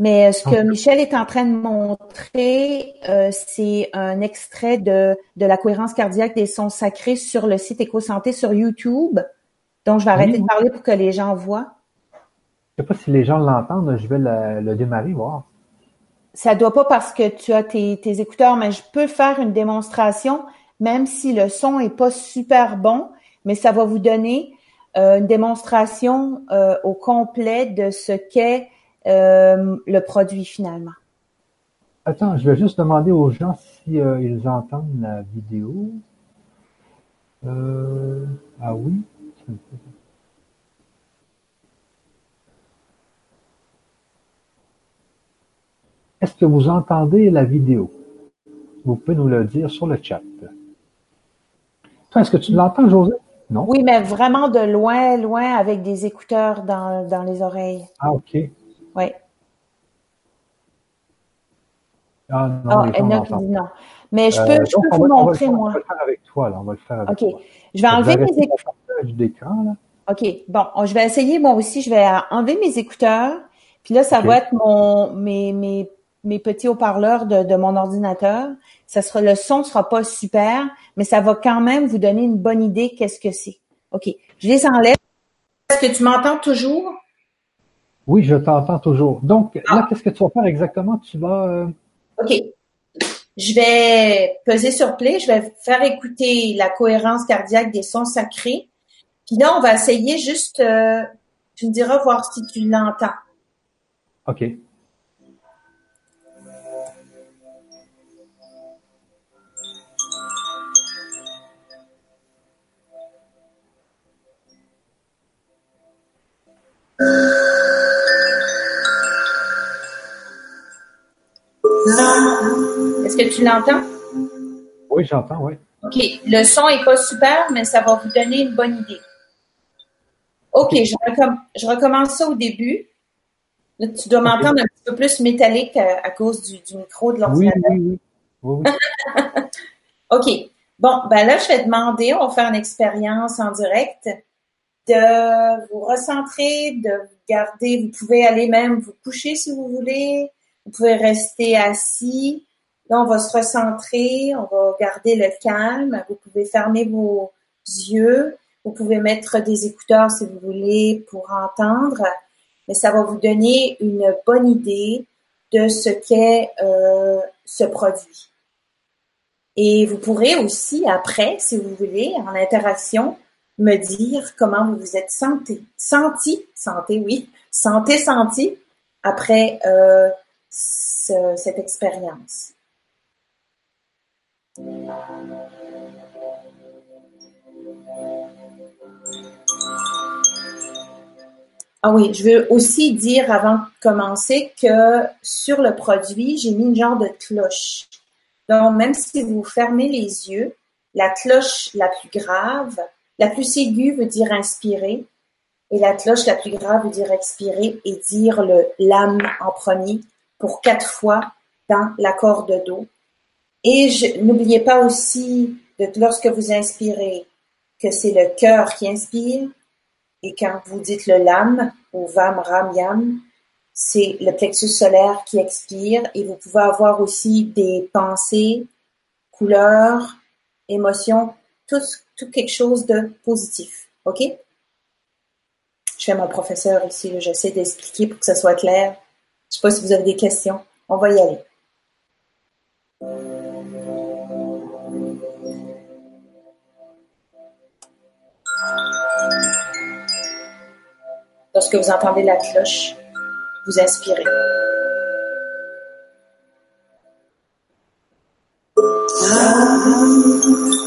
Mais ce que Michel est en train de montrer, c'est un extrait de, de la cohérence cardiaque des sons sacrés sur le site EcoSanté sur YouTube. Donc, je vais arrêter de parler pour que les gens voient. Je sais pas si les gens l'entendent, je vais le, démarrer, voir. Ça doit pas parce que tu as tes, écouteurs, mais je peux faire une démonstration, même si le son est pas super bon, mais ça va vous donner euh, une démonstration euh, au complet de ce qu'est euh, le produit finalement. Attends, je vais juste demander aux gens si ils entendent la vidéo. ah oui. Est-ce que vous entendez la vidéo? Vous pouvez nous le dire sur le chat. Est-ce que tu l'entends, José? Non? Oui, mais vraiment de loin, loin, avec des écouteurs dans, les oreilles. Ah, OK. Oui. Ah non, ah, elle non. Mais je peux, je peux vous montrer, moi. On va le faire avec toi, là. On va le faire avec OK. Je vais enlever mes écouteurs. OK. Bon, je vais essayer, moi aussi, je vais enlever mes écouteurs. Puis là, ça va être mon, mes, mes mes petits haut-parleurs de, mon ordinateur. Ça sera le son ne sera pas super, mais ça va quand même vous donner une bonne idée qu'est-ce que c'est. OK, je les enlève. Est-ce que tu m'entends toujours? Oui, je t'entends toujours. Donc, là, ah. qu'est-ce que tu vas faire exactement? Tu vas. Euh, OK. Je vais peser sur play, je vais faire écouter la cohérence cardiaque des sons sacrés. Puis là, on va essayer juste, euh, tu me diras voir si tu l'entends. OK. Est-ce que tu l'entends? Oui, j'entends, oui. OK. Le son est pas super, mais ça va vous donner une bonne idée. OK, je, recommence ça au début. tu dois m'entendre un petit peu plus métallique à, cause du, micro de l'ordinateur. Oui, oui, oui. OK. Bon, ben là, je vais demander, on va faire une expérience en direct, de vous recentrer, de vous garder. Vous pouvez aller même vous coucher si vous voulez. Vous pouvez rester assis. Là, on va se recentrer, on va garder le calme. Vous pouvez fermer vos yeux. Vous pouvez mettre des écouteurs si vous voulez pour entendre, mais ça va vous donner une bonne idée de ce qu'est euh, ce produit. Et vous pourrez aussi, après, si vous voulez, en interaction, me dire comment vous vous êtes senti, senti, santé, oui, santé, senti après euh, cette expérience. Ah oui, je veux aussi dire avant de commencer que sur le produit, j'ai mis une genre de cloche. Donc, même si vous fermez les yeux, la cloche la plus grave, la plus aiguë veut dire inspirer, et la cloche la plus grave veut dire expirer et dire le l'âme en premier pour quatre fois dans l'accord de do. Et n'oubliez pas aussi de, lorsque vous inspirez que c'est le cœur qui inspire et quand vous dites le lam ou vam ram yam, c'est le plexus solaire qui expire et vous pouvez avoir aussi des pensées, couleurs, émotions, tout, tout quelque chose de positif. OK? Je fais mon professeur ici, j'essaie d'expliquer pour que ça soit clair. Je sais pas si vous avez des questions. On va y aller. Lorsque vous entendez la cloche, vous inspirez. Ah.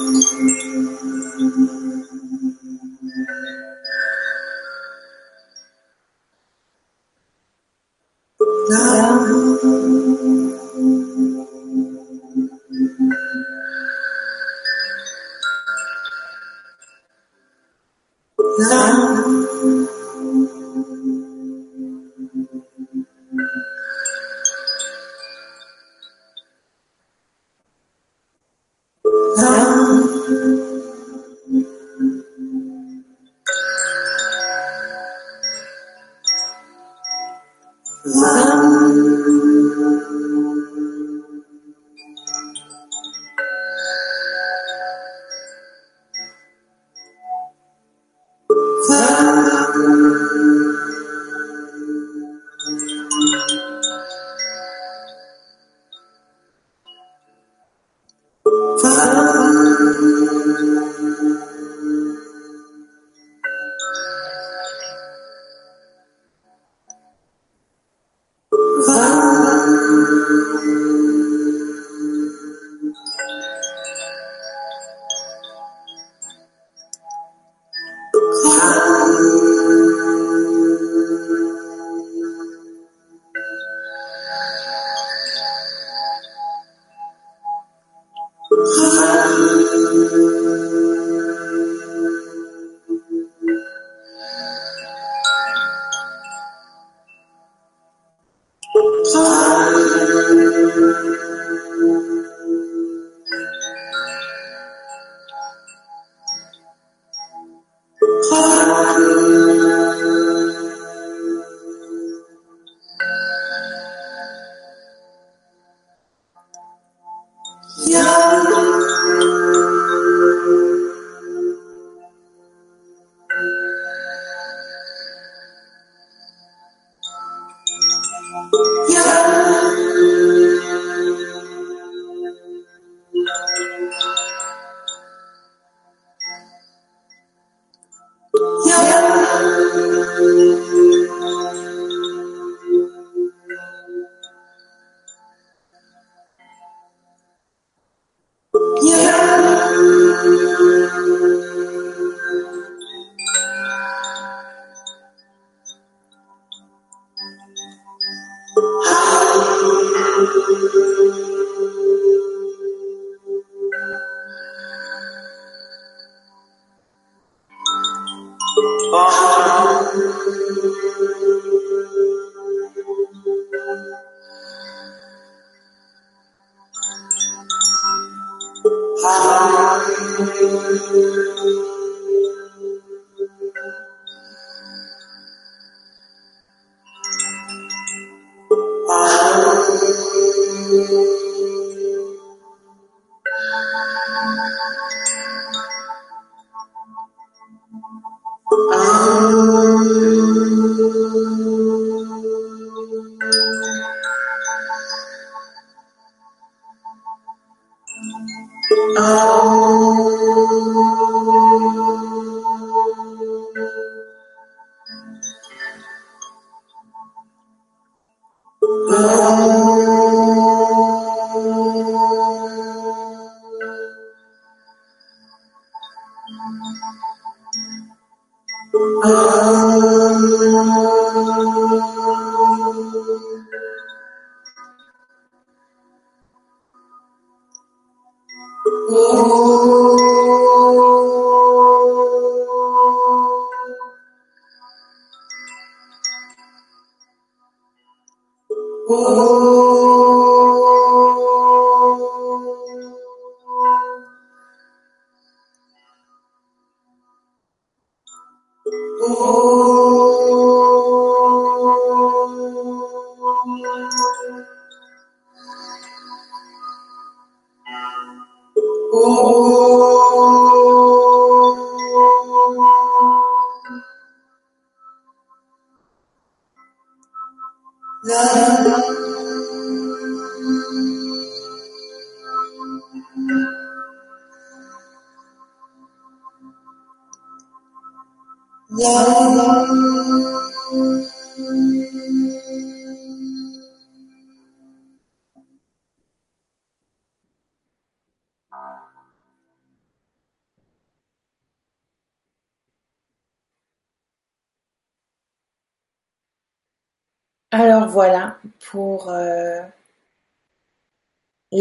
you.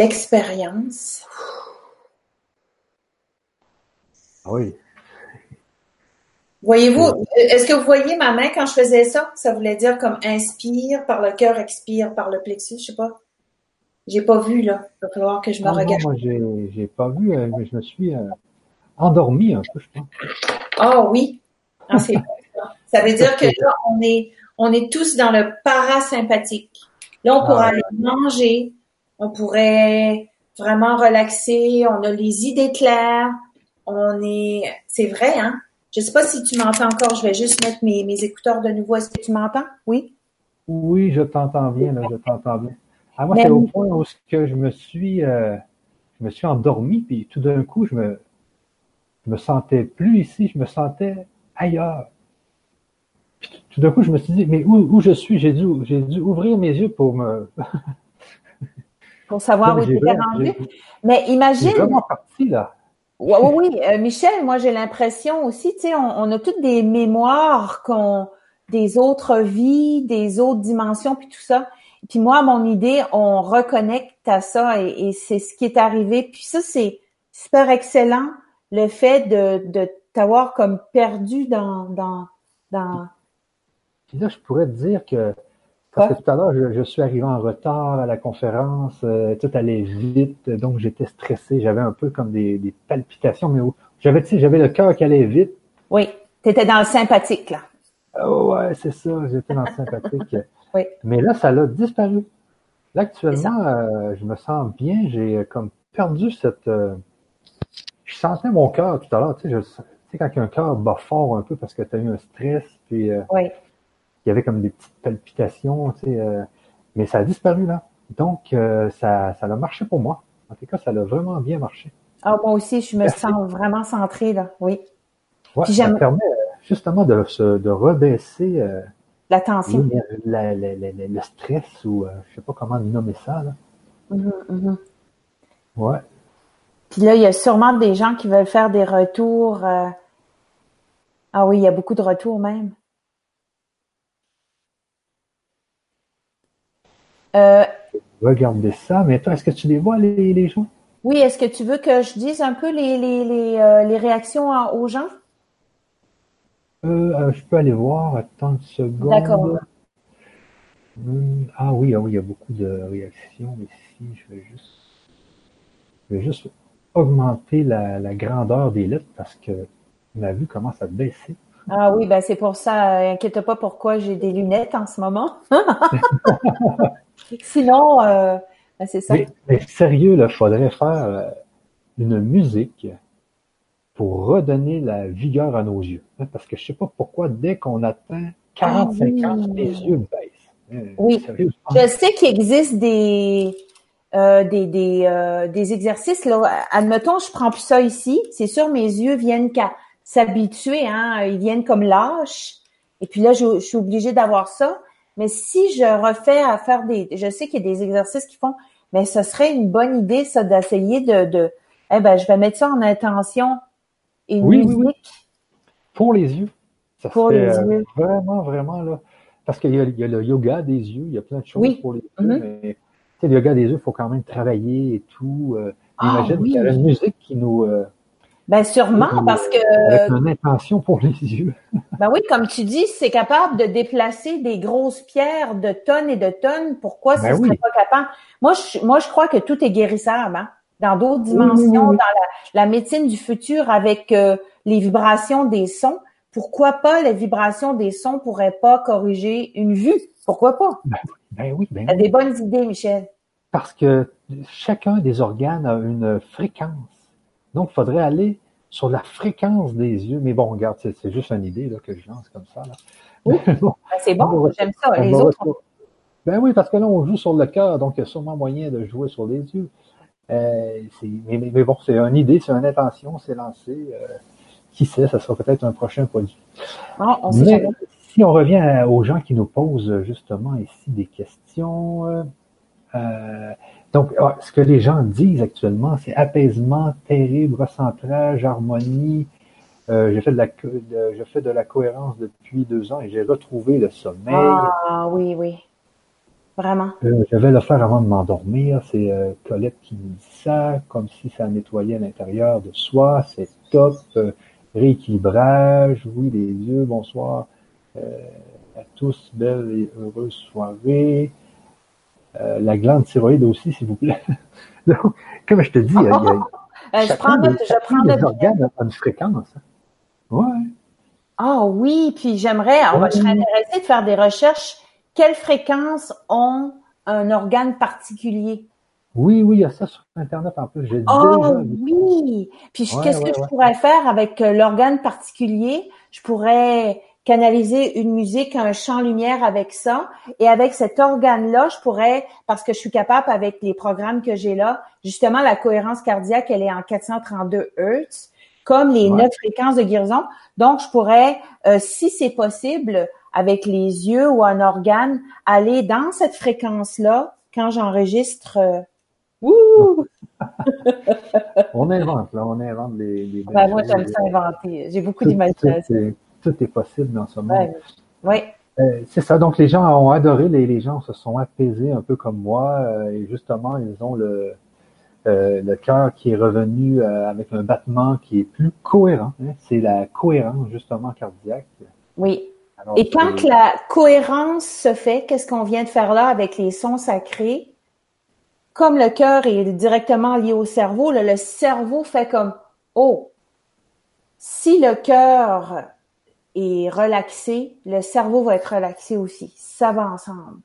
L'expérience. Ah oui. Voyez-vous, est-ce que vous voyez ma main quand je faisais ça? Ça voulait dire comme inspire par le cœur, expire par le plexus, je sais pas. J'ai pas vu, là. Il va falloir que je me Ah regarde. non, moi, j'ai, pas vu, euh, mais je me suis euh, endormi un peu, je pense. Ah oui. Ah, c'est ça veut dire que là, on est, on est tous dans le parasympathique. Là, on pourrait Ah, aller manger, on pourrait vraiment relaxer, on a les idées claires, on est, c'est vrai, hein? Je sais pas si tu m'entends encore, je vais juste mettre mes, mes écouteurs de nouveau. Est-ce que tu m'entends? Oui? Oui, je t'entends bien, là, je t'entends bien. Ah, moi, c'est au point où ce que je me suis, euh, je me suis endormi, puis tout d'un coup, je me, je me sentais plus ici, je me sentais ailleurs. Puis tout d'un coup, je me suis dit, mais où, où je suis? J'ai dû, j'ai dû ouvrir mes yeux pour me. Pour savoir où tu vraiment- rendu. Mais imagine, vraiment parti, là. Oui, oui. Euh, Michel, moi j'ai l'impression aussi, tu sais, on, on a toutes des mémoires qu'on des autres vies, des autres dimensions, puis tout ça. Puis moi, mon idée, on reconnecte à ça et, et c'est ce qui est arrivé. Puis ça, c'est super excellent, le fait de, de t'avoir comme perdu dans dans dans. Puis là, je pourrais te dire que, parce que tout à l'heure, je, je suis arrivé en retard à la conférence, euh, tout allait vite, donc j'étais stressé, j'avais un peu comme des, des palpitations, mais j'avais, tu sais, j'avais le cœur qui allait vite. Oui, t'étais dans le sympathique là. Oh, ouais, c'est ça, j'étais dans le sympathique. Oui. Mais là, ça l'a disparu. Là, actuellement, euh, je me sens bien, j'ai euh, comme perdu cette... euh, je sentais mon cœur tout à l'heure, tu sais, je- tu sais, quand un cœur bat fort un peu parce que tu as eu un stress, puis... Oui. Il y avait comme des petites palpitations, tu sais, euh, mais ça a disparu là. Donc, euh, ça, ça a marché pour moi. En tout cas, ça a vraiment bien marché. Ah, moi aussi, je me Merci. sens vraiment centrée là. Oui. Ouais, Puis ça permet euh, justement de, se, de rebaisser euh, La tension. l'éner- la- la- la- la- le stress ou euh, je sais pas comment nommer ça. Là. Mhm, mhm. Ouais. Puis là, il y a sûrement des gens qui veulent faire des retours. euh, Ah oui, il y a beaucoup de retours même. Euh, Regardez ça. Mais toi, est-ce que tu les vois, les, les gens? oui, est-ce que tu veux que je dise un peu les, les, les, euh, les réactions aux gens? Euh, euh, je peux aller voir. Attends une seconde. D'accord. Hum, ah oui, ah oui, il y a beaucoup de réactions ici. Je vais juste, je vais juste augmenter la, la grandeur des lettres parce que ma vue commence à baisser. Ah oui, ben c'est pour ça. euh, inquiète pas pourquoi j'ai des lunettes en ce moment. Sinon, euh, ben, c'est ça. Mais, mais sérieux, il faudrait faire euh, une musique pour redonner la vigueur à nos yeux. hein, Parce que je sais pas pourquoi, dès qu'on atteint 40-50, Ah oui. les yeux baissent. Euh, Oui. Je sais qu'il existe des euh, des des, euh, des exercices là. Admettons, je prends plus ça ici. C'est sûr, mes yeux viennent qu'à s'habituer. Hein, ils viennent comme lâches. Et puis là, je, je suis obligée d'avoir ça. Mais si je refais à faire des, je sais qu'il y a des exercices qui font, mais ce serait une bonne idée ça d'essayer de de. Eh ben, je vais mettre ça en intention. Et Oui, oui, musique. oui. Pour les yeux. Ça Pour les euh, yeux. Vraiment, vraiment, là. Parce qu'il y, a- y a le yoga des yeux, il y a plein de choses pour les yeux, Mhm. mais tu sais, le yoga des yeux, il faut quand même travailler et tout. Euh, Ah, Imagine qu'il y avait une musique qui nous... euh, Ben sûrement parce que avec une intention pour les yeux. Ben oui, comme tu dis, c'est capable de déplacer des grosses pierres de tonnes et de tonnes. Pourquoi Ben ce serait oui. pas capable? Moi, je, moi, je crois que tout est guérissable, hein? Dans d'autres dimensions, oui, dans la, la médecine du futur avec euh, les vibrations des sons. Pourquoi pas les vibrations des sons pourraient pas corriger une vue? Pourquoi pas? Ben oui, ben T'as oui. des bonnes idées, Michel. Parce que chacun des organes a une fréquence. Donc, il faudrait aller sur la fréquence des yeux. Mais bon, regarde, c'est juste une idée là, que je lance comme ça. Là. Oui. Bon, Ben, c'est On bon, j'aime ça. Les autres, Ben oui, parce que là, on joue sur le cœur, donc il y a sûrement moyen de jouer sur les yeux. Euh, mais, bon, c'est une idée, c'est une intention, c'est lancé. euh, qui sait, ça sera peut-être un prochain produit. non, on Mais si on revient à- aux gens qui nous posent justement ici des questions, euh, donc ah, ce que les gens disent actuellement, c'est apaisement, terrible, recentrage, harmonie. Euh, j'ai fait de la de- je fais de la cohérence depuis deux ans et j'ai retrouvé le sommeil. Ah oui, oui. Vraiment. Euh, je vais le faire avant de m'endormir. C'est euh, Colette qui me dit ça, comme si ça nettoyait l'intérieur de soi. C'est top. Rééquilibrage. Oui, les yeux. Bonsoir à tous. Belle et heureuse soirée. La glande thyroïde aussi, s'il vous plaît. Donc, comme je te dis, il y a, je prends note, je prends note. organes une fréquence. Ouais. Ah oui, puis j'aimerais, je serais intéressée de faire des recherches quelles fréquences ont un organe particulier? Oui, oui, il y a ça sur Internet en plus. oh oui! Puis qu'est-ce que je pourrais faire avec euh, l'organe particulier? Je pourrais canaliser une musique, un champ lumière avec ça. Et avec cet organe-là, je pourrais, parce que je suis capable avec les programmes que j'ai là, justement, la cohérence cardiaque, elle est en 432 Hz, comme les neuf fréquences de guérison. Donc, je pourrais, euh, si c'est possible, avec les yeux ou un organe, aller dans cette fréquence-là quand j'enregistre. Euh, on invente, là, on invente les. ben, moi, j'aime ça inventer. J'ai beaucoup d'imagination. Tout, est possible dans ce monde. oui. Euh, c'est ça. Donc, les gens ont adoré, les, les gens se sont apaisés un peu comme moi. Euh, et justement, ils ont le, le cœur qui est revenu avec un battement qui est plus cohérent. Hein. C'est la cohérence, justement, cardiaque. Oui. Et quand la cohérence se fait, qu'est-ce qu'on vient de faire là avec les sons sacrés? Comme le cœur est directement lié au cerveau, le cerveau fait comme Oh, si le cœur est relaxé, le cerveau va être relaxé aussi. Ça va ensemble.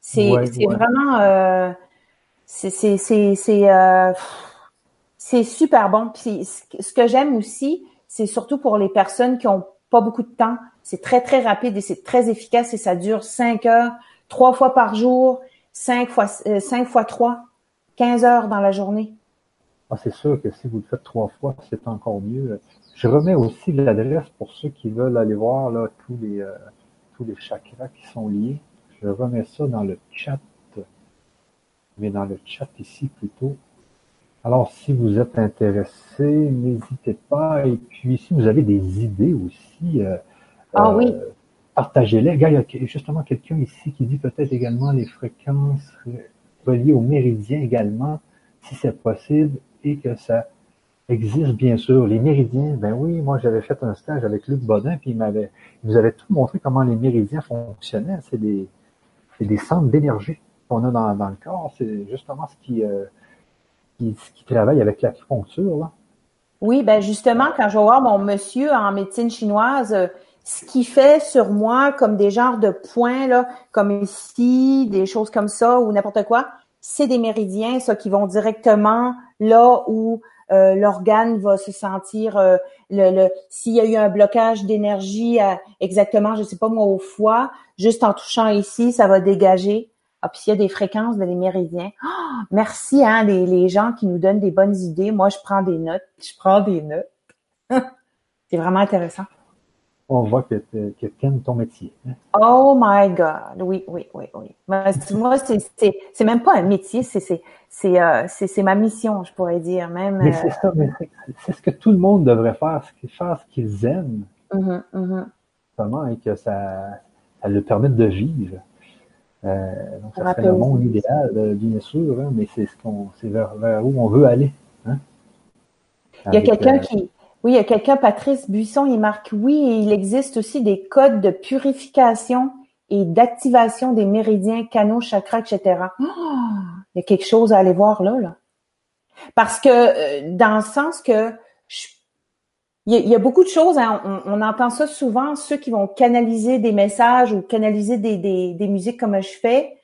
C'est vraiment euh, c'est euh, super bon. Puis ce que j'aime aussi, c'est surtout pour les personnes qui ont pas beaucoup de temps. C'est très, très rapide et c'est très efficace et ça dure cinq heures, trois fois par jour, cinq fois, euh, cinq fois trois, quinze heures dans la journée. Ah, c'est sûr que si vous le faites trois fois, c'est encore mieux. Je remets aussi l'adresse pour ceux qui veulent aller voir là, tous les euh, tous les chakras qui sont liés. Je remets ça dans le chat, mais dans le chat ici plutôt. Alors, si vous êtes intéressé, n'hésitez pas. Et puis, si vous avez des idées aussi, euh, ah, oui. Euh, partagez-les. il y a justement quelqu'un ici qui dit peut-être également les fréquences reliées aux méridiens également, si c'est possible, et que ça existe bien sûr. Les méridiens, ben oui, moi j'avais fait un stage avec Luc Bodin, puis il m'avait, il nous avait tout montré comment les méridiens fonctionnaient. C'est des, c'est des centres d'énergie qu'on a dans, dans le corps. C'est justement ce qui, euh, qui, qui travaille avec l'acupuncture. Oui, ben justement, quand je vais voir mon monsieur en médecine chinoise, euh, ce qui fait sur moi comme des genres de points, là, comme ici, des choses comme ça, ou n'importe quoi, c'est des méridiens, ça, qui vont directement là où euh, l'organe va se sentir euh, le, s'il y a eu un blocage d'énergie exactement, je sais pas moi, au foie, juste en touchant ici, ça va dégager. Ah, puis s'il y a des fréquences, de les méridiens. Ah, merci, hein, les, les gens qui nous donnent des bonnes idées. Moi, je prends des notes. Je prends des notes. c'est vraiment intéressant. On voit que, tu aimes ton métier. Hein. Oh my God. Oui, oui, oui, oui. Moi, c'est même pas un métier, euh, c'est ma mission, je pourrais dire. Même, mais c'est euh, ça, c'est ce que tout le monde devrait faire, faire ce qu'ils aiment. Mm-hmm, mm-hmm. Comment, et que ça, ça le permette de vivre? Euh, donc, ça serait le monde idéal, bien sûr, hein, mais c'est ce qu'on, c'est vers, où on veut aller. Hein. il y a quelqu'un euh, qui, oui, il y a quelqu'un, Patrice Buisson, il marque oui, il existe aussi des codes de purification et d'activation des méridiens, canaux, chakras, etc. il y a quelque chose à aller voir là, là. Parce que, dans le sens que je il y, a, beaucoup de choses, hein. on, entend ça souvent, ceux qui vont canaliser des messages ou canaliser des, des, des musiques comme je fais.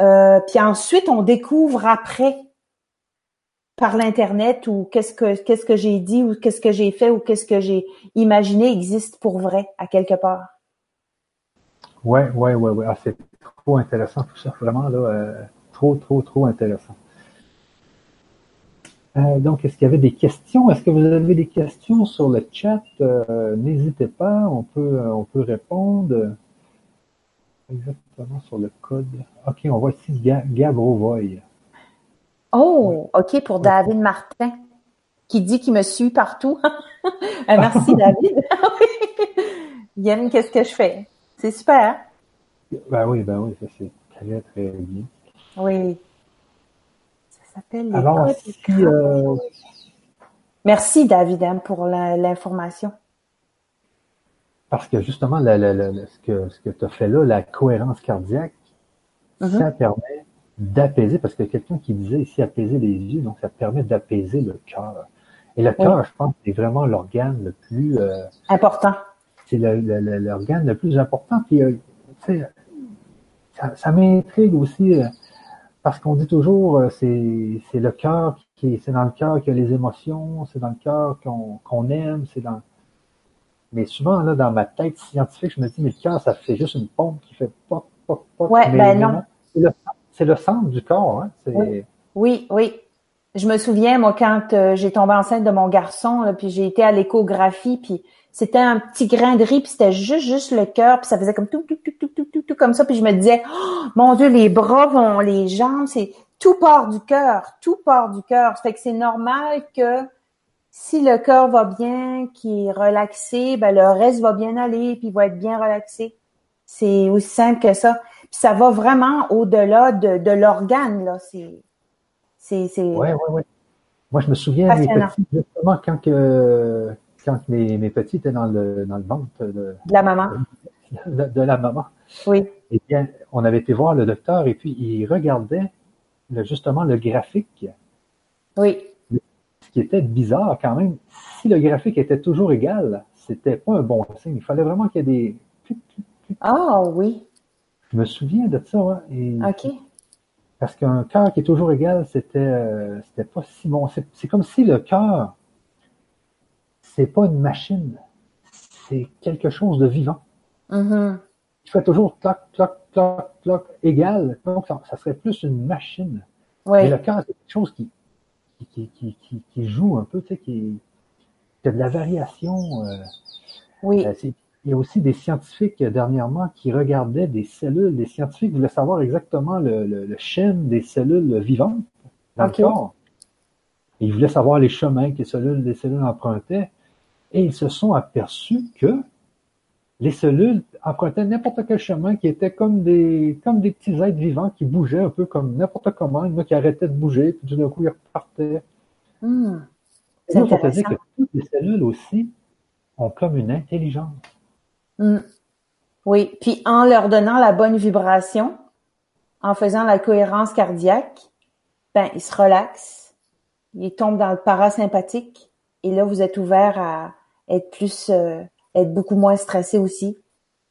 Euh, puis ensuite, on découvre après par l'internet ou qu'est-ce que qu'est-ce que j'ai dit ou qu'est-ce que j'ai fait ou qu'est-ce que j'ai imaginé existe pour vrai à quelque part? Ouais, ouais, ouais, ouais. Ah, c'est trop intéressant tout ça, vraiment là, euh, trop, trop, trop intéressant. Euh, donc, est-ce qu'il y avait des questions? Est-ce que vous avez des questions sur le chat? Euh, n'hésitez pas, on peut, on peut répondre. Exactement sur le code. OK, on voit ici Gabrovoy. Oh, OK, pour David Martin, qui dit qu'il me suit partout. Euh, merci, David. Yann, qu'est-ce que je fais? C'est super. Ben oui, ben oui, ça c'est Très, très bien. Oui. Ça s'appelle les Alors, si, euh, Merci, David, hein, pour l'information. Parce que justement, ce que, ce que tu as fait là, la cohérence cardiaque, mm-hmm. ça permet d'apaiser, parce que quelqu'un qui disait ici apaiser les yeux, donc ça permet d'apaiser le cœur. Et le cœur, je pense, c'est vraiment l'organe le plus euh, important. C'est l'organe le, plus important. Puis, euh, ça, ça m'intrigue aussi euh, parce qu'on dit toujours c'est c'est le cœur qui c'est dans le cœur qu'il y a les émotions, c'est dans le cœur qu'on qu'on aime, c'est dans mais souvent là dans ma tête scientifique, je me dis mais le cœur ça fait juste une pompe qui fait pop pop pop. Ouais, ben non. C'est le, centre du corps, hein. Oui, oui. Je me souviens, moi, quand euh, j'ai tombé enceinte de mon garçon, puis j'ai été à l'échographie, puis c'était un petit grain de riz, puis c'était juste, juste le cœur, puis ça faisait comme tout, tout, tout, tout, tout, tout, comme ça, puis je me disais, oh, mon Dieu, les bras vont, les jambes, c'est tout part du cœur, tout part du cœur. Ça fait que c'est normal que si le cœur va bien, qui est relaxé, ben le reste va bien aller, puis il va être bien relaxé. C'est aussi simple que ça. Puis ça va vraiment au-delà de, de l'organe, là. C'est c'est, c'est... Ouais, ouais, ouais. Moi, je me souviens, mes petits, justement, quand, que, quand mes, mes petits étaient dans le, dans le ventre de, de la maman. De, la maman. Oui. Eh bien, on avait été voir le docteur et puis il regardait le, justement le graphique. Oui. Ce qui était bizarre quand même, si le graphique était toujours égal, c'était pas un bon signe. Il fallait vraiment qu'il y ait des. Ah oui. Je me souviens de ça. Hein, et OK. Parce qu'un cœur qui est toujours égal, c'était euh, c'était pas si bon. C'est comme si le cœur, c'est pas une machine, c'est quelque chose de vivant. Mm-hmm. Il fait toujours cloc, cloc, cloc, cloc, égal. Donc, ça, serait plus une machine. Mais le cœur, c'est quelque chose qui, qui, qui, qui, qui joue un peu, tu sais, qui, qui a de la variation. Euh, oui. Euh, il y a aussi des scientifiques euh, dernièrement qui regardaient des cellules. Des scientifiques voulaient savoir exactement le, le, des cellules vivantes dans le corps. ils voulaient savoir les chemins que les cellules, les cellules empruntaient. Et ils se sont aperçus que les cellules empruntaient n'importe quel chemin qui était comme des, comme des petits êtres vivants qui bougeaient un peu comme n'importe comment. Il y en a qui arrêtaient de bouger, puis d'un coup, ils repartaient. Hmm. Et là, ça faisait que toutes les cellules aussi ont comme une intelligence. Mm. Oui, puis en leur donnant la bonne vibration, en faisant la cohérence cardiaque, ben ils se relaxent, ils tombent dans le parasympathique et là vous êtes ouvert à être plus, euh, être beaucoup moins stressé aussi.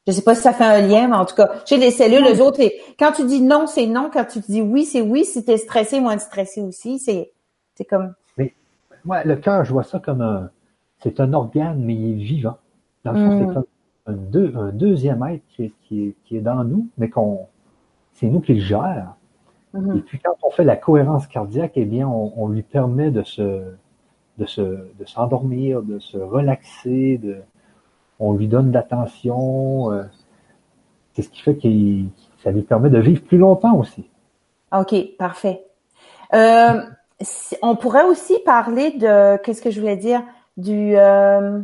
Je sais pas si ça fait un lien, mais en tout cas, chez les cellules, les autres, quand tu dis non, c'est non. Quand tu dis oui, c'est oui. Si tu es stressé, moins stressé aussi, c'est, c'est comme. Mais moi, le cœur, je vois ça comme un, c'est un organe, mais il est vivant. Dans le fond, comme un, deuxième être qui est, dans nous, mais qu'on c'est nous qui le gère. Mm-hmm. Et puis quand on fait la cohérence cardiaque, eh bien, on, lui permet de se de se de s'endormir, de se relaxer, de on lui donne de l'attention. Euh, c'est ce qui fait que ça lui permet de vivre plus longtemps aussi. Ok, parfait. Euh, on pourrait aussi parler de qu'est-ce que je voulais dire du euh,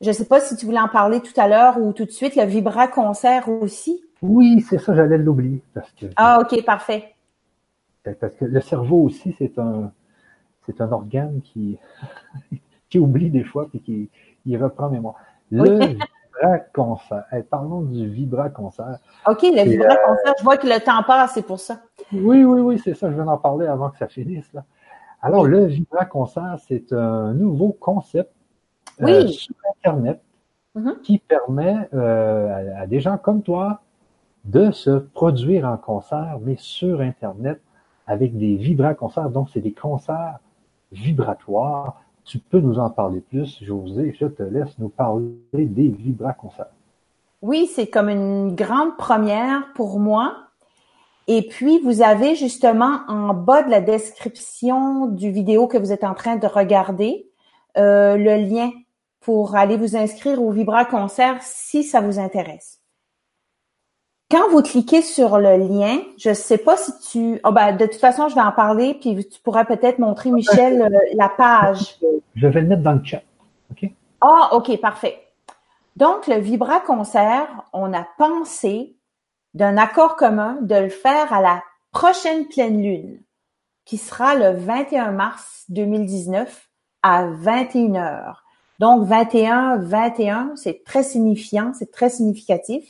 je ne sais pas si tu voulais en parler tout à l'heure ou tout de suite, le Vibra Concert aussi. Oui, c'est ça, j'allais l'oublier. ah, ok, parfait. Parce que le cerveau aussi, c'est un, c'est un organe qui, qui oublie des fois et qui il reprend mémoire. Le Vibra Concert. parlons du Vibra Concert. OK, le Vibra Concert, je vois que le temps passe, c'est pour ça. Oui, oui, oui, c'est ça. Je viens d'en parler avant que ça finisse. Là. Alors, le Vibra Concert, c'est un nouveau concept euh, sur Internet mm-hmm. qui permet euh, à, des gens comme toi de se produire en concert, mais sur Internet avec des vibra-concerts. Donc, c'est des concerts vibratoires. Tu peux nous en parler plus, José. Je te laisse nous parler des vibra-concerts. Oui, c'est comme une grande première pour moi. Et puis, vous avez justement en bas de la description du vidéo que vous êtes en train de regarder, euh, le lien pour aller vous inscrire au Vibra Concert si ça vous intéresse. Quand vous cliquez sur le lien, je ne sais pas si tu... Oh ben, de toute façon, je vais en parler, puis tu pourras peut-être montrer, Michel, euh, la page. Je vais le mettre dans le chat. OK? Ah, OK, parfait. Donc, le Vibra Concert, on a pensé d'un accord commun de le faire à la prochaine pleine lune, qui sera le 21 mars 2019 à 21 heures. Donc 21, 21, c'est très signifiant, c'est très significatif.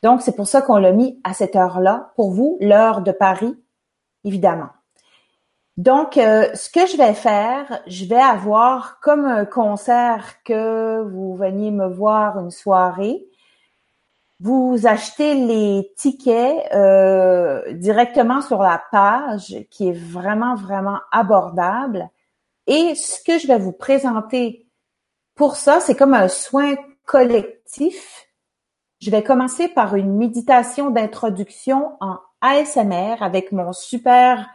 Donc c'est pour ça qu'on l'a mis à cette heure-là. Pour vous, l'heure de Paris, évidemment. Donc, euh, ce que je vais faire, je vais avoir comme un concert que vous veniez me voir une soirée. Vous achetez les tickets euh, directement sur la page qui est vraiment, vraiment abordable. Et ce que je vais vous présenter pour ça, c'est comme un soin collectif. Je vais commencer par une méditation d'introduction en ASMR avec mon super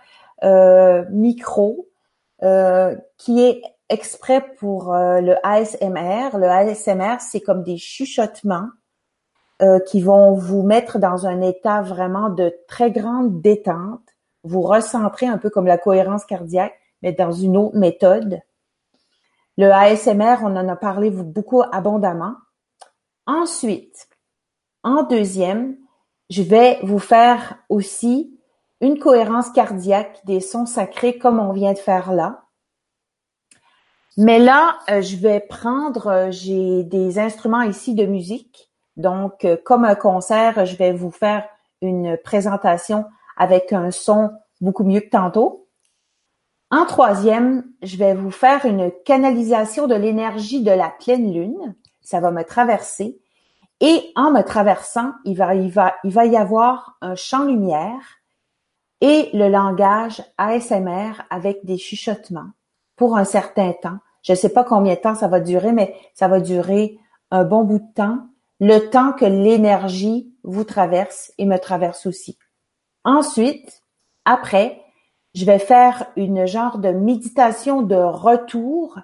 euh, micro euh, qui est exprès pour euh, le ASMR. Le ASMR, c'est comme des chuchotements qui vont vous mettre dans un état vraiment de très grande détente, vous recentrer un peu comme la cohérence cardiaque, mais dans une autre méthode. Le ASMR, on en a parlé beaucoup abondamment. Ensuite, en deuxième, je vais vous faire aussi une cohérence cardiaque des sons sacrés comme on vient de faire là. Mais là, euh, je vais prendre, euh, j'ai des instruments ici de musique. Donc, euh, comme un concert, je vais vous faire une présentation avec un son beaucoup mieux que tantôt. En troisième, je vais vous faire une canalisation de l'énergie de la pleine lune. Ça va me traverser. Et en me traversant, il va, y avoir un champ lumière et le langage ASMR avec des chuchotements pour un certain temps. Je ne sais pas combien de temps ça va durer, mais ça va durer un bon bout de temps, le temps que l'énergie vous traverse et me traverse aussi. Ensuite, après, je vais faire une genre de méditation de retour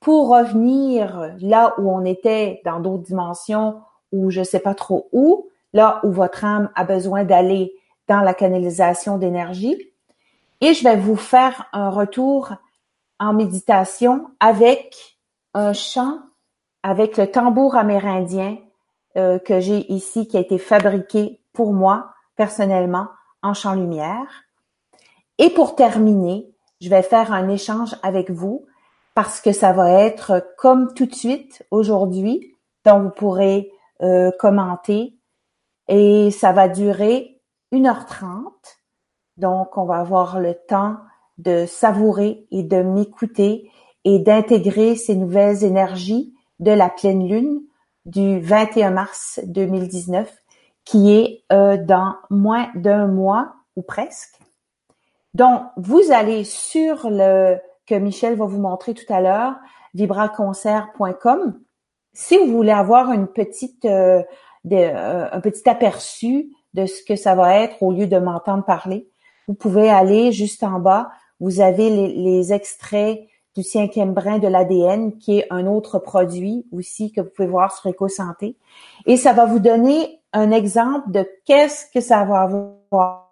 pour revenir là où on était dans d'autres dimensions ou je sais pas trop où, là où votre âme a besoin d'aller dans la canalisation d'énergie. Et je vais vous faire un retour en méditation avec un chant, avec le tambour amérindien euh, que j'ai ici, qui a été fabriqué pour moi personnellement en chant lumière. Et pour terminer, je vais faire un échange avec vous parce que ça va être comme tout de suite aujourd'hui, dont vous pourrez euh, commenter et ça va durer 1h30. Donc, on va avoir le temps de savourer et de m'écouter et d'intégrer ces nouvelles énergies de la pleine lune du 21 mars 2019 qui est euh, dans moins d'un mois ou presque. Donc, vous allez sur le que Michel va vous montrer tout à l'heure, vibraconcert.com. Si vous voulez avoir une petite, euh, euh, un petit aperçu de ce que ça va être au lieu de m'entendre parler. Vous pouvez aller juste en bas. Vous avez les, extraits du cinquième brin de l'ADN, qui est un autre produit aussi que vous pouvez voir sur EcoSanté. Et ça va vous donner un exemple de qu'est-ce que ça va avoir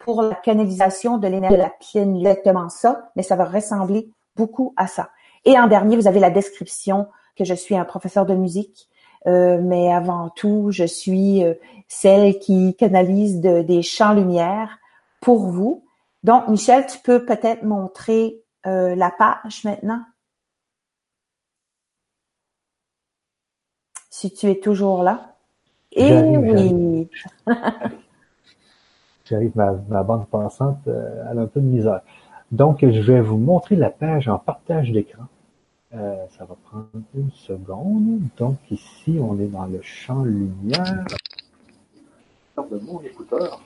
pour la canalisation de l'énergie de la pleine, exactement ça, mais ça va ressembler beaucoup à ça. Et en dernier, vous avez la description que je suis un professeur de musique euh, mais avant tout, je suis euh, celle qui canalise des champs-lumière pour vous. Donc, Michel, tu peux peut-être montrer euh, la page maintenant? Si tu es toujours là. Et eh oui. J'arrive, ma, ma bande passante, elle a un peu de misère. Donc, je vais vous montrer la page en partage d'écran. Euh, ça va prendre une seconde. Donc ici, on est dans le champ lumière. de mon écouteur.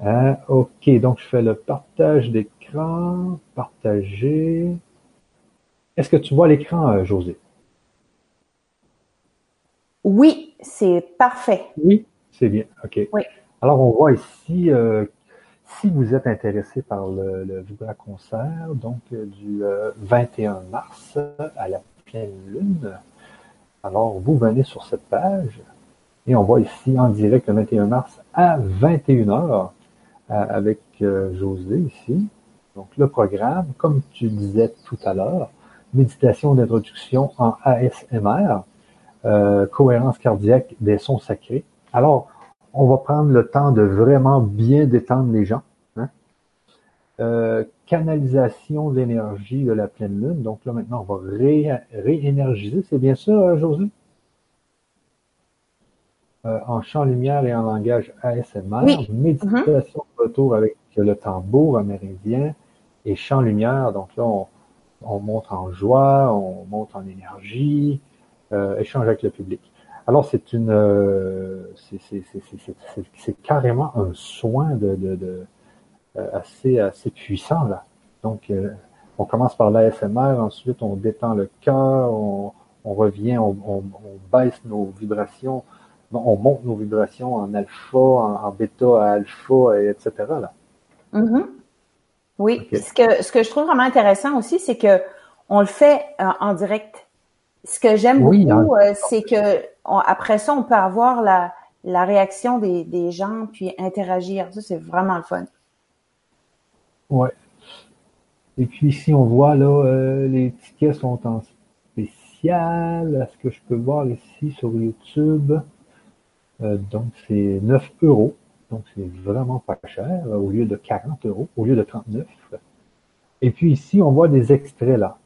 Euh, ok, donc je fais le partage d'écran, partager. Est-ce que tu vois l'écran, euh, José? Oui, c'est parfait. Oui, c'est bien. OK. Oui. Alors, on voit ici si vous êtes intéressé par le, le Concert, donc euh, du 21 euh, mars à la pleine lune, alors vous venez sur cette page et on voit ici en direct le 21 mars à 21h euh, avec José ici. Donc le programme, comme tu disais tout à l'heure, méditation d'introduction en ASMR, euh, cohérence cardiaque des sons sacrés. Alors, on va prendre le temps de vraiment bien détendre les gens. Hein. Euh, canalisation de l'énergie de la pleine lune. Donc là, maintenant, on va réénergiser. C'est bien ça, José? Euh, en chant lumière et en langage ASMR, méditation de retour avec le tambour amérindien et chant lumière. Donc là, on, monte en joie, on monte en énergie, euh, échange avec le public. Alors c'est une, euh, c'est carrément un soin de, de, assez assez puissant là. Donc on commence par l'ASMR, ensuite on détend le cœur, on, revient, on, on, baisse nos vibrations on monte nos vibrations en alpha, en, bêta à alpha, et etc. Oui. Ce, que, ce que je trouve vraiment intéressant aussi, c'est que on le fait euh, en direct. Ce que j'aime beaucoup, euh, c'est que après ça, on peut avoir la, la réaction des, des gens puis interagir. Ça, c'est vraiment le fun. Ouais. Et puis ici, on voit là, euh, les tickets sont en spécial. Est-ce que je peux voir ici sur YouTube? Euh, donc, c'est 9 euros. Donc, c'est vraiment pas cher euh, au lieu de 40 euros, au lieu de 39. Et puis ici, on voit des extraits là.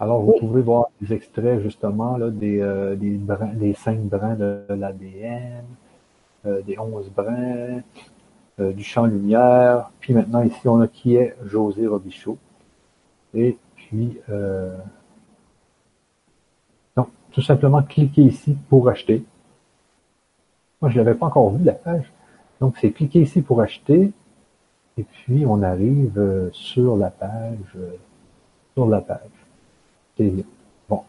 Alors, vous pouvez voir des extraits justement là, des, euh, des, brins, des 5 brins de l'ADN, des 11 brins, du champ lumière. Puis maintenant, ici, on a qui est José Robichaud. Et puis, tout simplement cliquer ici pour acheter. Moi, je l'avais pas encore vu la page. Donc, c'est cliquer ici pour acheter. Et puis, on arrive euh, sur la page. Euh, sur la page. C'est Bon.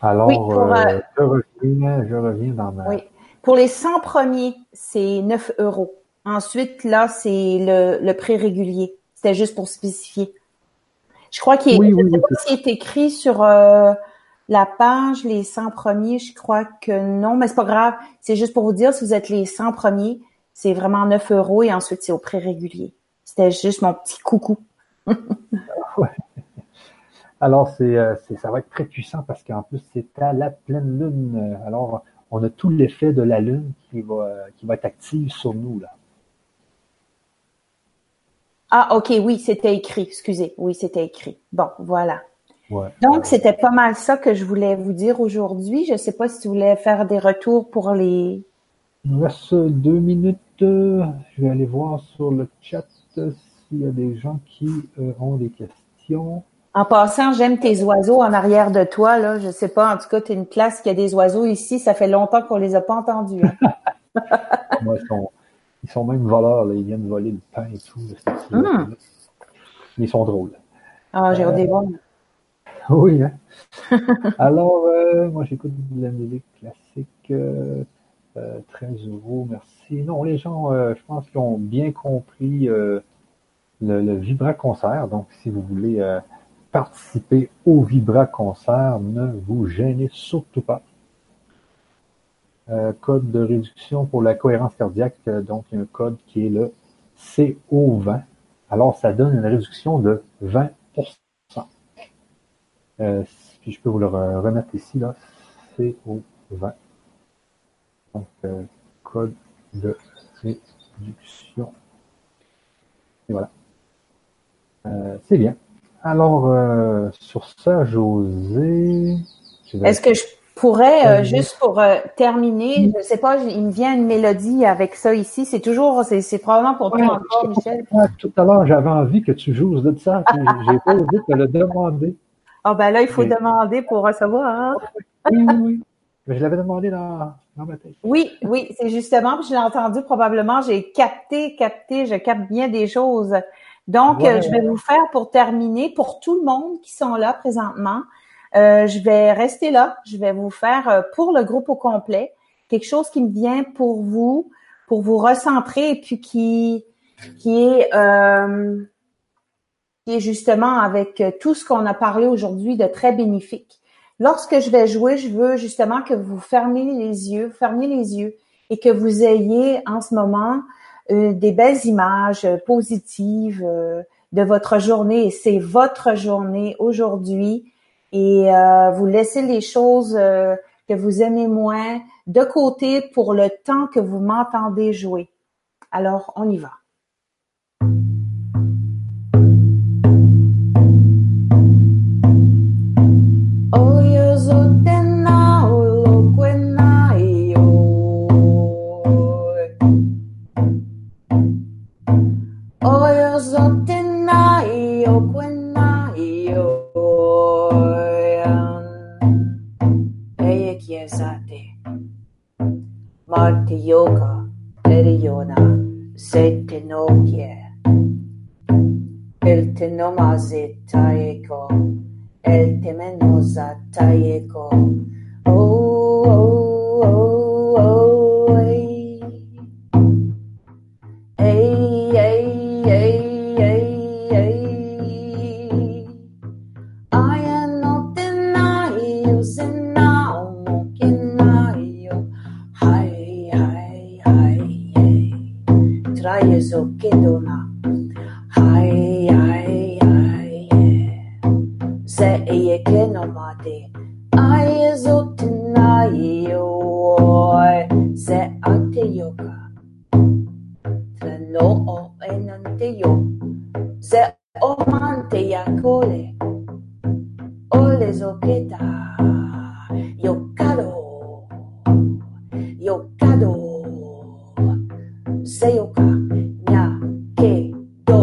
Alors, euh, je, reviens, je reviens dans ma... Oui. Pour les 100 premiers, c'est 9 euros. Ensuite, là, c'est le, le prix régulier. C'était juste pour spécifier. Je crois qu'il est, écrit sur la page, les 100 premiers, je crois que non, mais c'est pas grave. C'est juste pour vous dire, si vous êtes les 100 premiers, c'est vraiment 9 euros et ensuite c'est au prix régulier. C'était juste mon petit coucou. Alors, euh, c'est, ça va être très puissant parce qu'en plus, c'est à la pleine lune. Alors, on a tout l'effet de la lune qui va, qui va être active sur nous, là. Ah, ok, oui, c'était écrit. Excusez. Oui, c'était écrit. Bon, voilà. Donc, c'était pas mal ça que je voulais vous dire aujourd'hui. Je ne sais pas si vous voulez faire des retours pour les... Il nous reste deux minutes. Je vais aller voir sur le chat s'il y a des gens qui euh, ont des questions. En passant, j'aime tes oiseaux en arrière de toi. Là. Je sais pas, en tout cas, tu es une classe qui a des oiseaux ici. Ça fait longtemps qu'on les a pas entendus. Hein. ils, sont, même voleurs. Ils viennent voler le pain et tout. Hmm. Ils sont drôles. Ah, j'ai euh, voir. Oui. Hein? Alors, euh, moi, j'écoute de la musique classique. Euh, 13 euh, euros, merci. Non, les gens, euh, je pense qu'ils ont bien compris le, le Concert. Donc, si vous voulez participer au Vibra Concert, ne vous gênez surtout pas. code de réduction pour la cohérence cardiaque, donc un code qui est le CO20. Alors, ça donne une réduction de 20 euh, puis je peux vous le remettre ici, là, CO20. Donc, euh, code de réduction. Et voilà. Euh, c'est bien. Alors, euh, sur ça, José... Est-ce que je pourrais, juste pour terminer, je sais pas, il me vient une mélodie avec ça ici. C'est toujours, c'est probablement pour toi encore, Michel. Tout à l'heure, j'avais envie que tu joues de ça. J'ai pas osé te le demander. Ah ben là, il faut demander pour recevoir. Oui, oui, oui. Mais je l'avais demandé dans, dans ma tête. Oui, oui, c'est justement, je l'ai entendu probablement, j'ai capté, capté, je capte bien des choses. Donc, je vais vous faire pour terminer, pour tout le monde qui sont là présentement, euh, je vais rester là. Je vais vous faire euh, pour le groupe au complet quelque chose qui me vient pour vous, pour vous recentrer et puis qui qui est euh, qui est justement avec euh, tout ce qu'on a parlé aujourd'hui de très bénéfique. Lorsque je vais jouer, je veux justement que vous fermiez les yeux, fermiez les yeux et que vous ayez en ce moment euh, des belles images euh, positives, de votre journée. C'est votre journée aujourd'hui et vous laissez les choses que vous aimez moins de côté pour le temps que vous m'entendez jouer. Alors, on y va. Yoga periona se te no kie el te no maze taeko el te menosa taeko ole zoketa yokado. Yokado. Seyoka. Nya ke do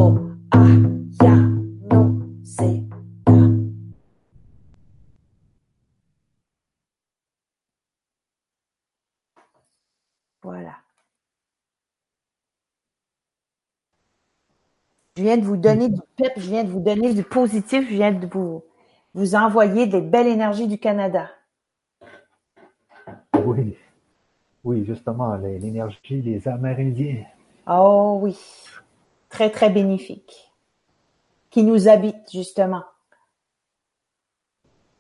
a ya no se voilà. Je viens de vous donner du pep je viens de vous donner du positif je viens de vous vous envoyer des belles énergies du Canada Oui, oui, justement, l'énergie des Amérindiens. Oh oui, très très bénéfique, qui nous habite justement.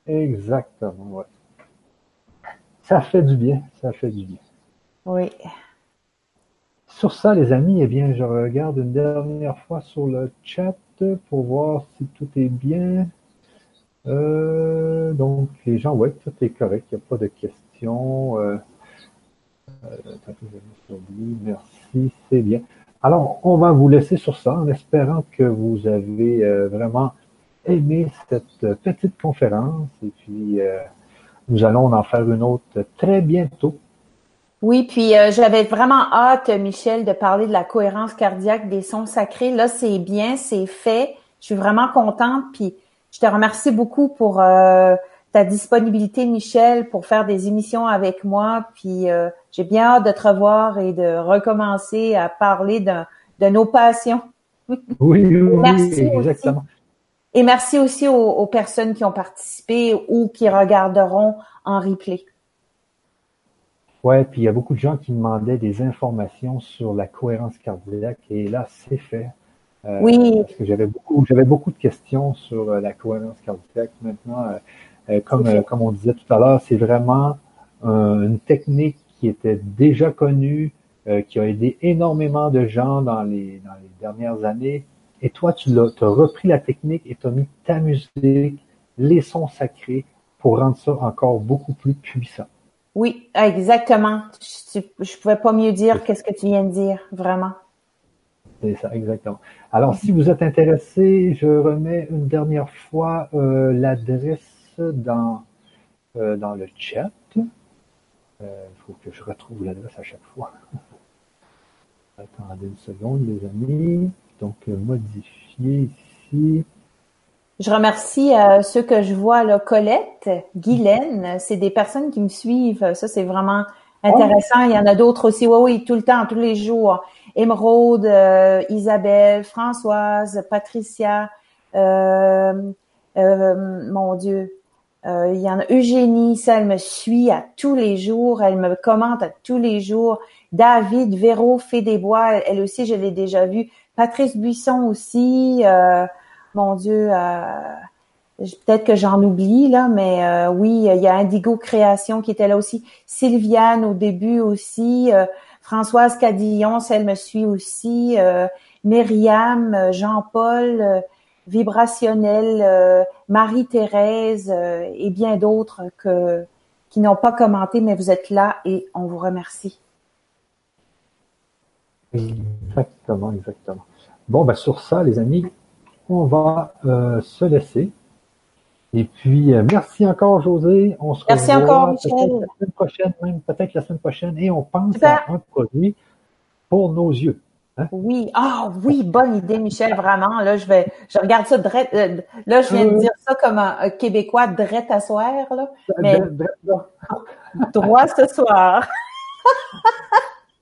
Exactement, ouais. Ça fait du bien, ça fait du bien. Oui. Sur ça, les amis, eh bien, je regarde une dernière fois sur le chat pour voir si tout est bien. Euh, donc, les gens, ouais, tout est correct, il n'y a pas de questions. Euh, euh. Merci, c'est bien. Alors, on va vous laisser sur ça en espérant que vous avez vraiment aimé cette petite conférence et puis nous allons en faire une autre très bientôt. Oui, puis j'avais vraiment hâte, Michel, de parler de la cohérence cardiaque des sons sacrés. Là, c'est bien, c'est fait. Je suis vraiment contente. Puis je te remercie beaucoup pour euh, ta disponibilité, Michel, pour faire des émissions avec moi. Puis euh, j'ai bien hâte de te revoir et de recommencer à parler de, de nos passions. Oui, oui, Merci exactement. Et merci aussi aux, aux personnes qui ont participé ou qui regarderont en replay. Ouais, puis il y a beaucoup de gens qui demandaient des informations sur la cohérence cardiaque et là, c'est fait. Euh, Oui. Parce que j'avais beaucoup, j'avais beaucoup de questions sur euh, la cohérence cardiaque. Maintenant, euh, comme, comme on disait tout à l'heure, c'est vraiment une technique qui était déjà connue, euh, qui a aidé énormément de gens dans les, dans les dernières années. Et toi, tu l'as, as repris la technique et tu as mis ta musique, les sons sacrés pour rendre ça encore beaucoup plus puissant. Oui, exactement. Je, je pouvais pas mieux dire qu'est-ce que tu viens de dire, vraiment. C'est ça, exactement. Alors, si vous êtes intéressé, je remets une dernière fois euh, l'adresse dans, euh, dans le chat. Il faut que je retrouve l'adresse à chaque fois. Attendez une seconde, les amis. Donc, euh, modifier ici. Je remercie euh, ceux que je vois là, Colette, Guylaine, c'est des personnes qui me suivent. Ça, c'est vraiment intéressant. Il y en a d'autres aussi. Oui, oui, tout le temps, tous les jours. Émeraude, euh, Isabelle, Françoise, Patricia, euh, euh, mon Dieu. Euh, il y en a Eugénie, ça, elle me suit à tous les jours, elle me commente à tous les jours. David, Véro, Fée des Bois, elle aussi, je l'ai déjà vue. Patrice Buisson aussi, euh, mon Dieu, euh, peut-être que j'en oublie là, mais euh, oui, il y a Indigo Création qui était là aussi. Sylviane au début aussi. Euh, Françoise Cadillon, elle me suit aussi. Euh, Myriam, Jean-Paul, Vibrationnel, Marie-Thérèse et bien d'autres que qui n'ont pas commenté, mais vous êtes là et on vous remercie. Exactement, exactement. Bon, ben sur ça, les amis, on va euh, se laisser. Et puis, euh, merci encore, José. On se merci encore, Michel. La semaine prochaine, même peut-être la semaine prochaine, et on pense à un produit pour nos yeux. Hein? Oui, ah oui, bonne idée, Michel, vraiment. Là, je vais, je regarde ça euh, là, je viens de dire ça comme un, Québécois drette à soir, là. Mais droit ce soir.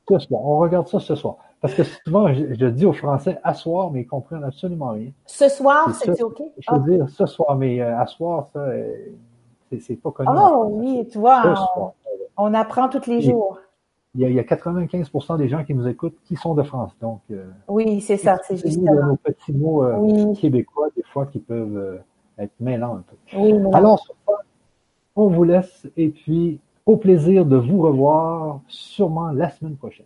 ce soir. On regarde ça ce soir. Parce que souvent, je, dis aux Français asseoir, mais ils comprennent absolument rien. Ce soir, c'est OK? Je veux dire ce soir, mais euh, asseoir, ça, euh, c'est pas connu. Oh oui, tu vois, on, apprend tous les jours. Il y, a, 95% des gens qui nous écoutent qui sont de France. Donc, euh, oui, c'est ça, c'est juste. nos petits mots québécois, des fois, qui peuvent être mêlants un peu. Oui, Alors, on vous laisse et puis au plaisir de vous revoir sûrement la semaine prochaine.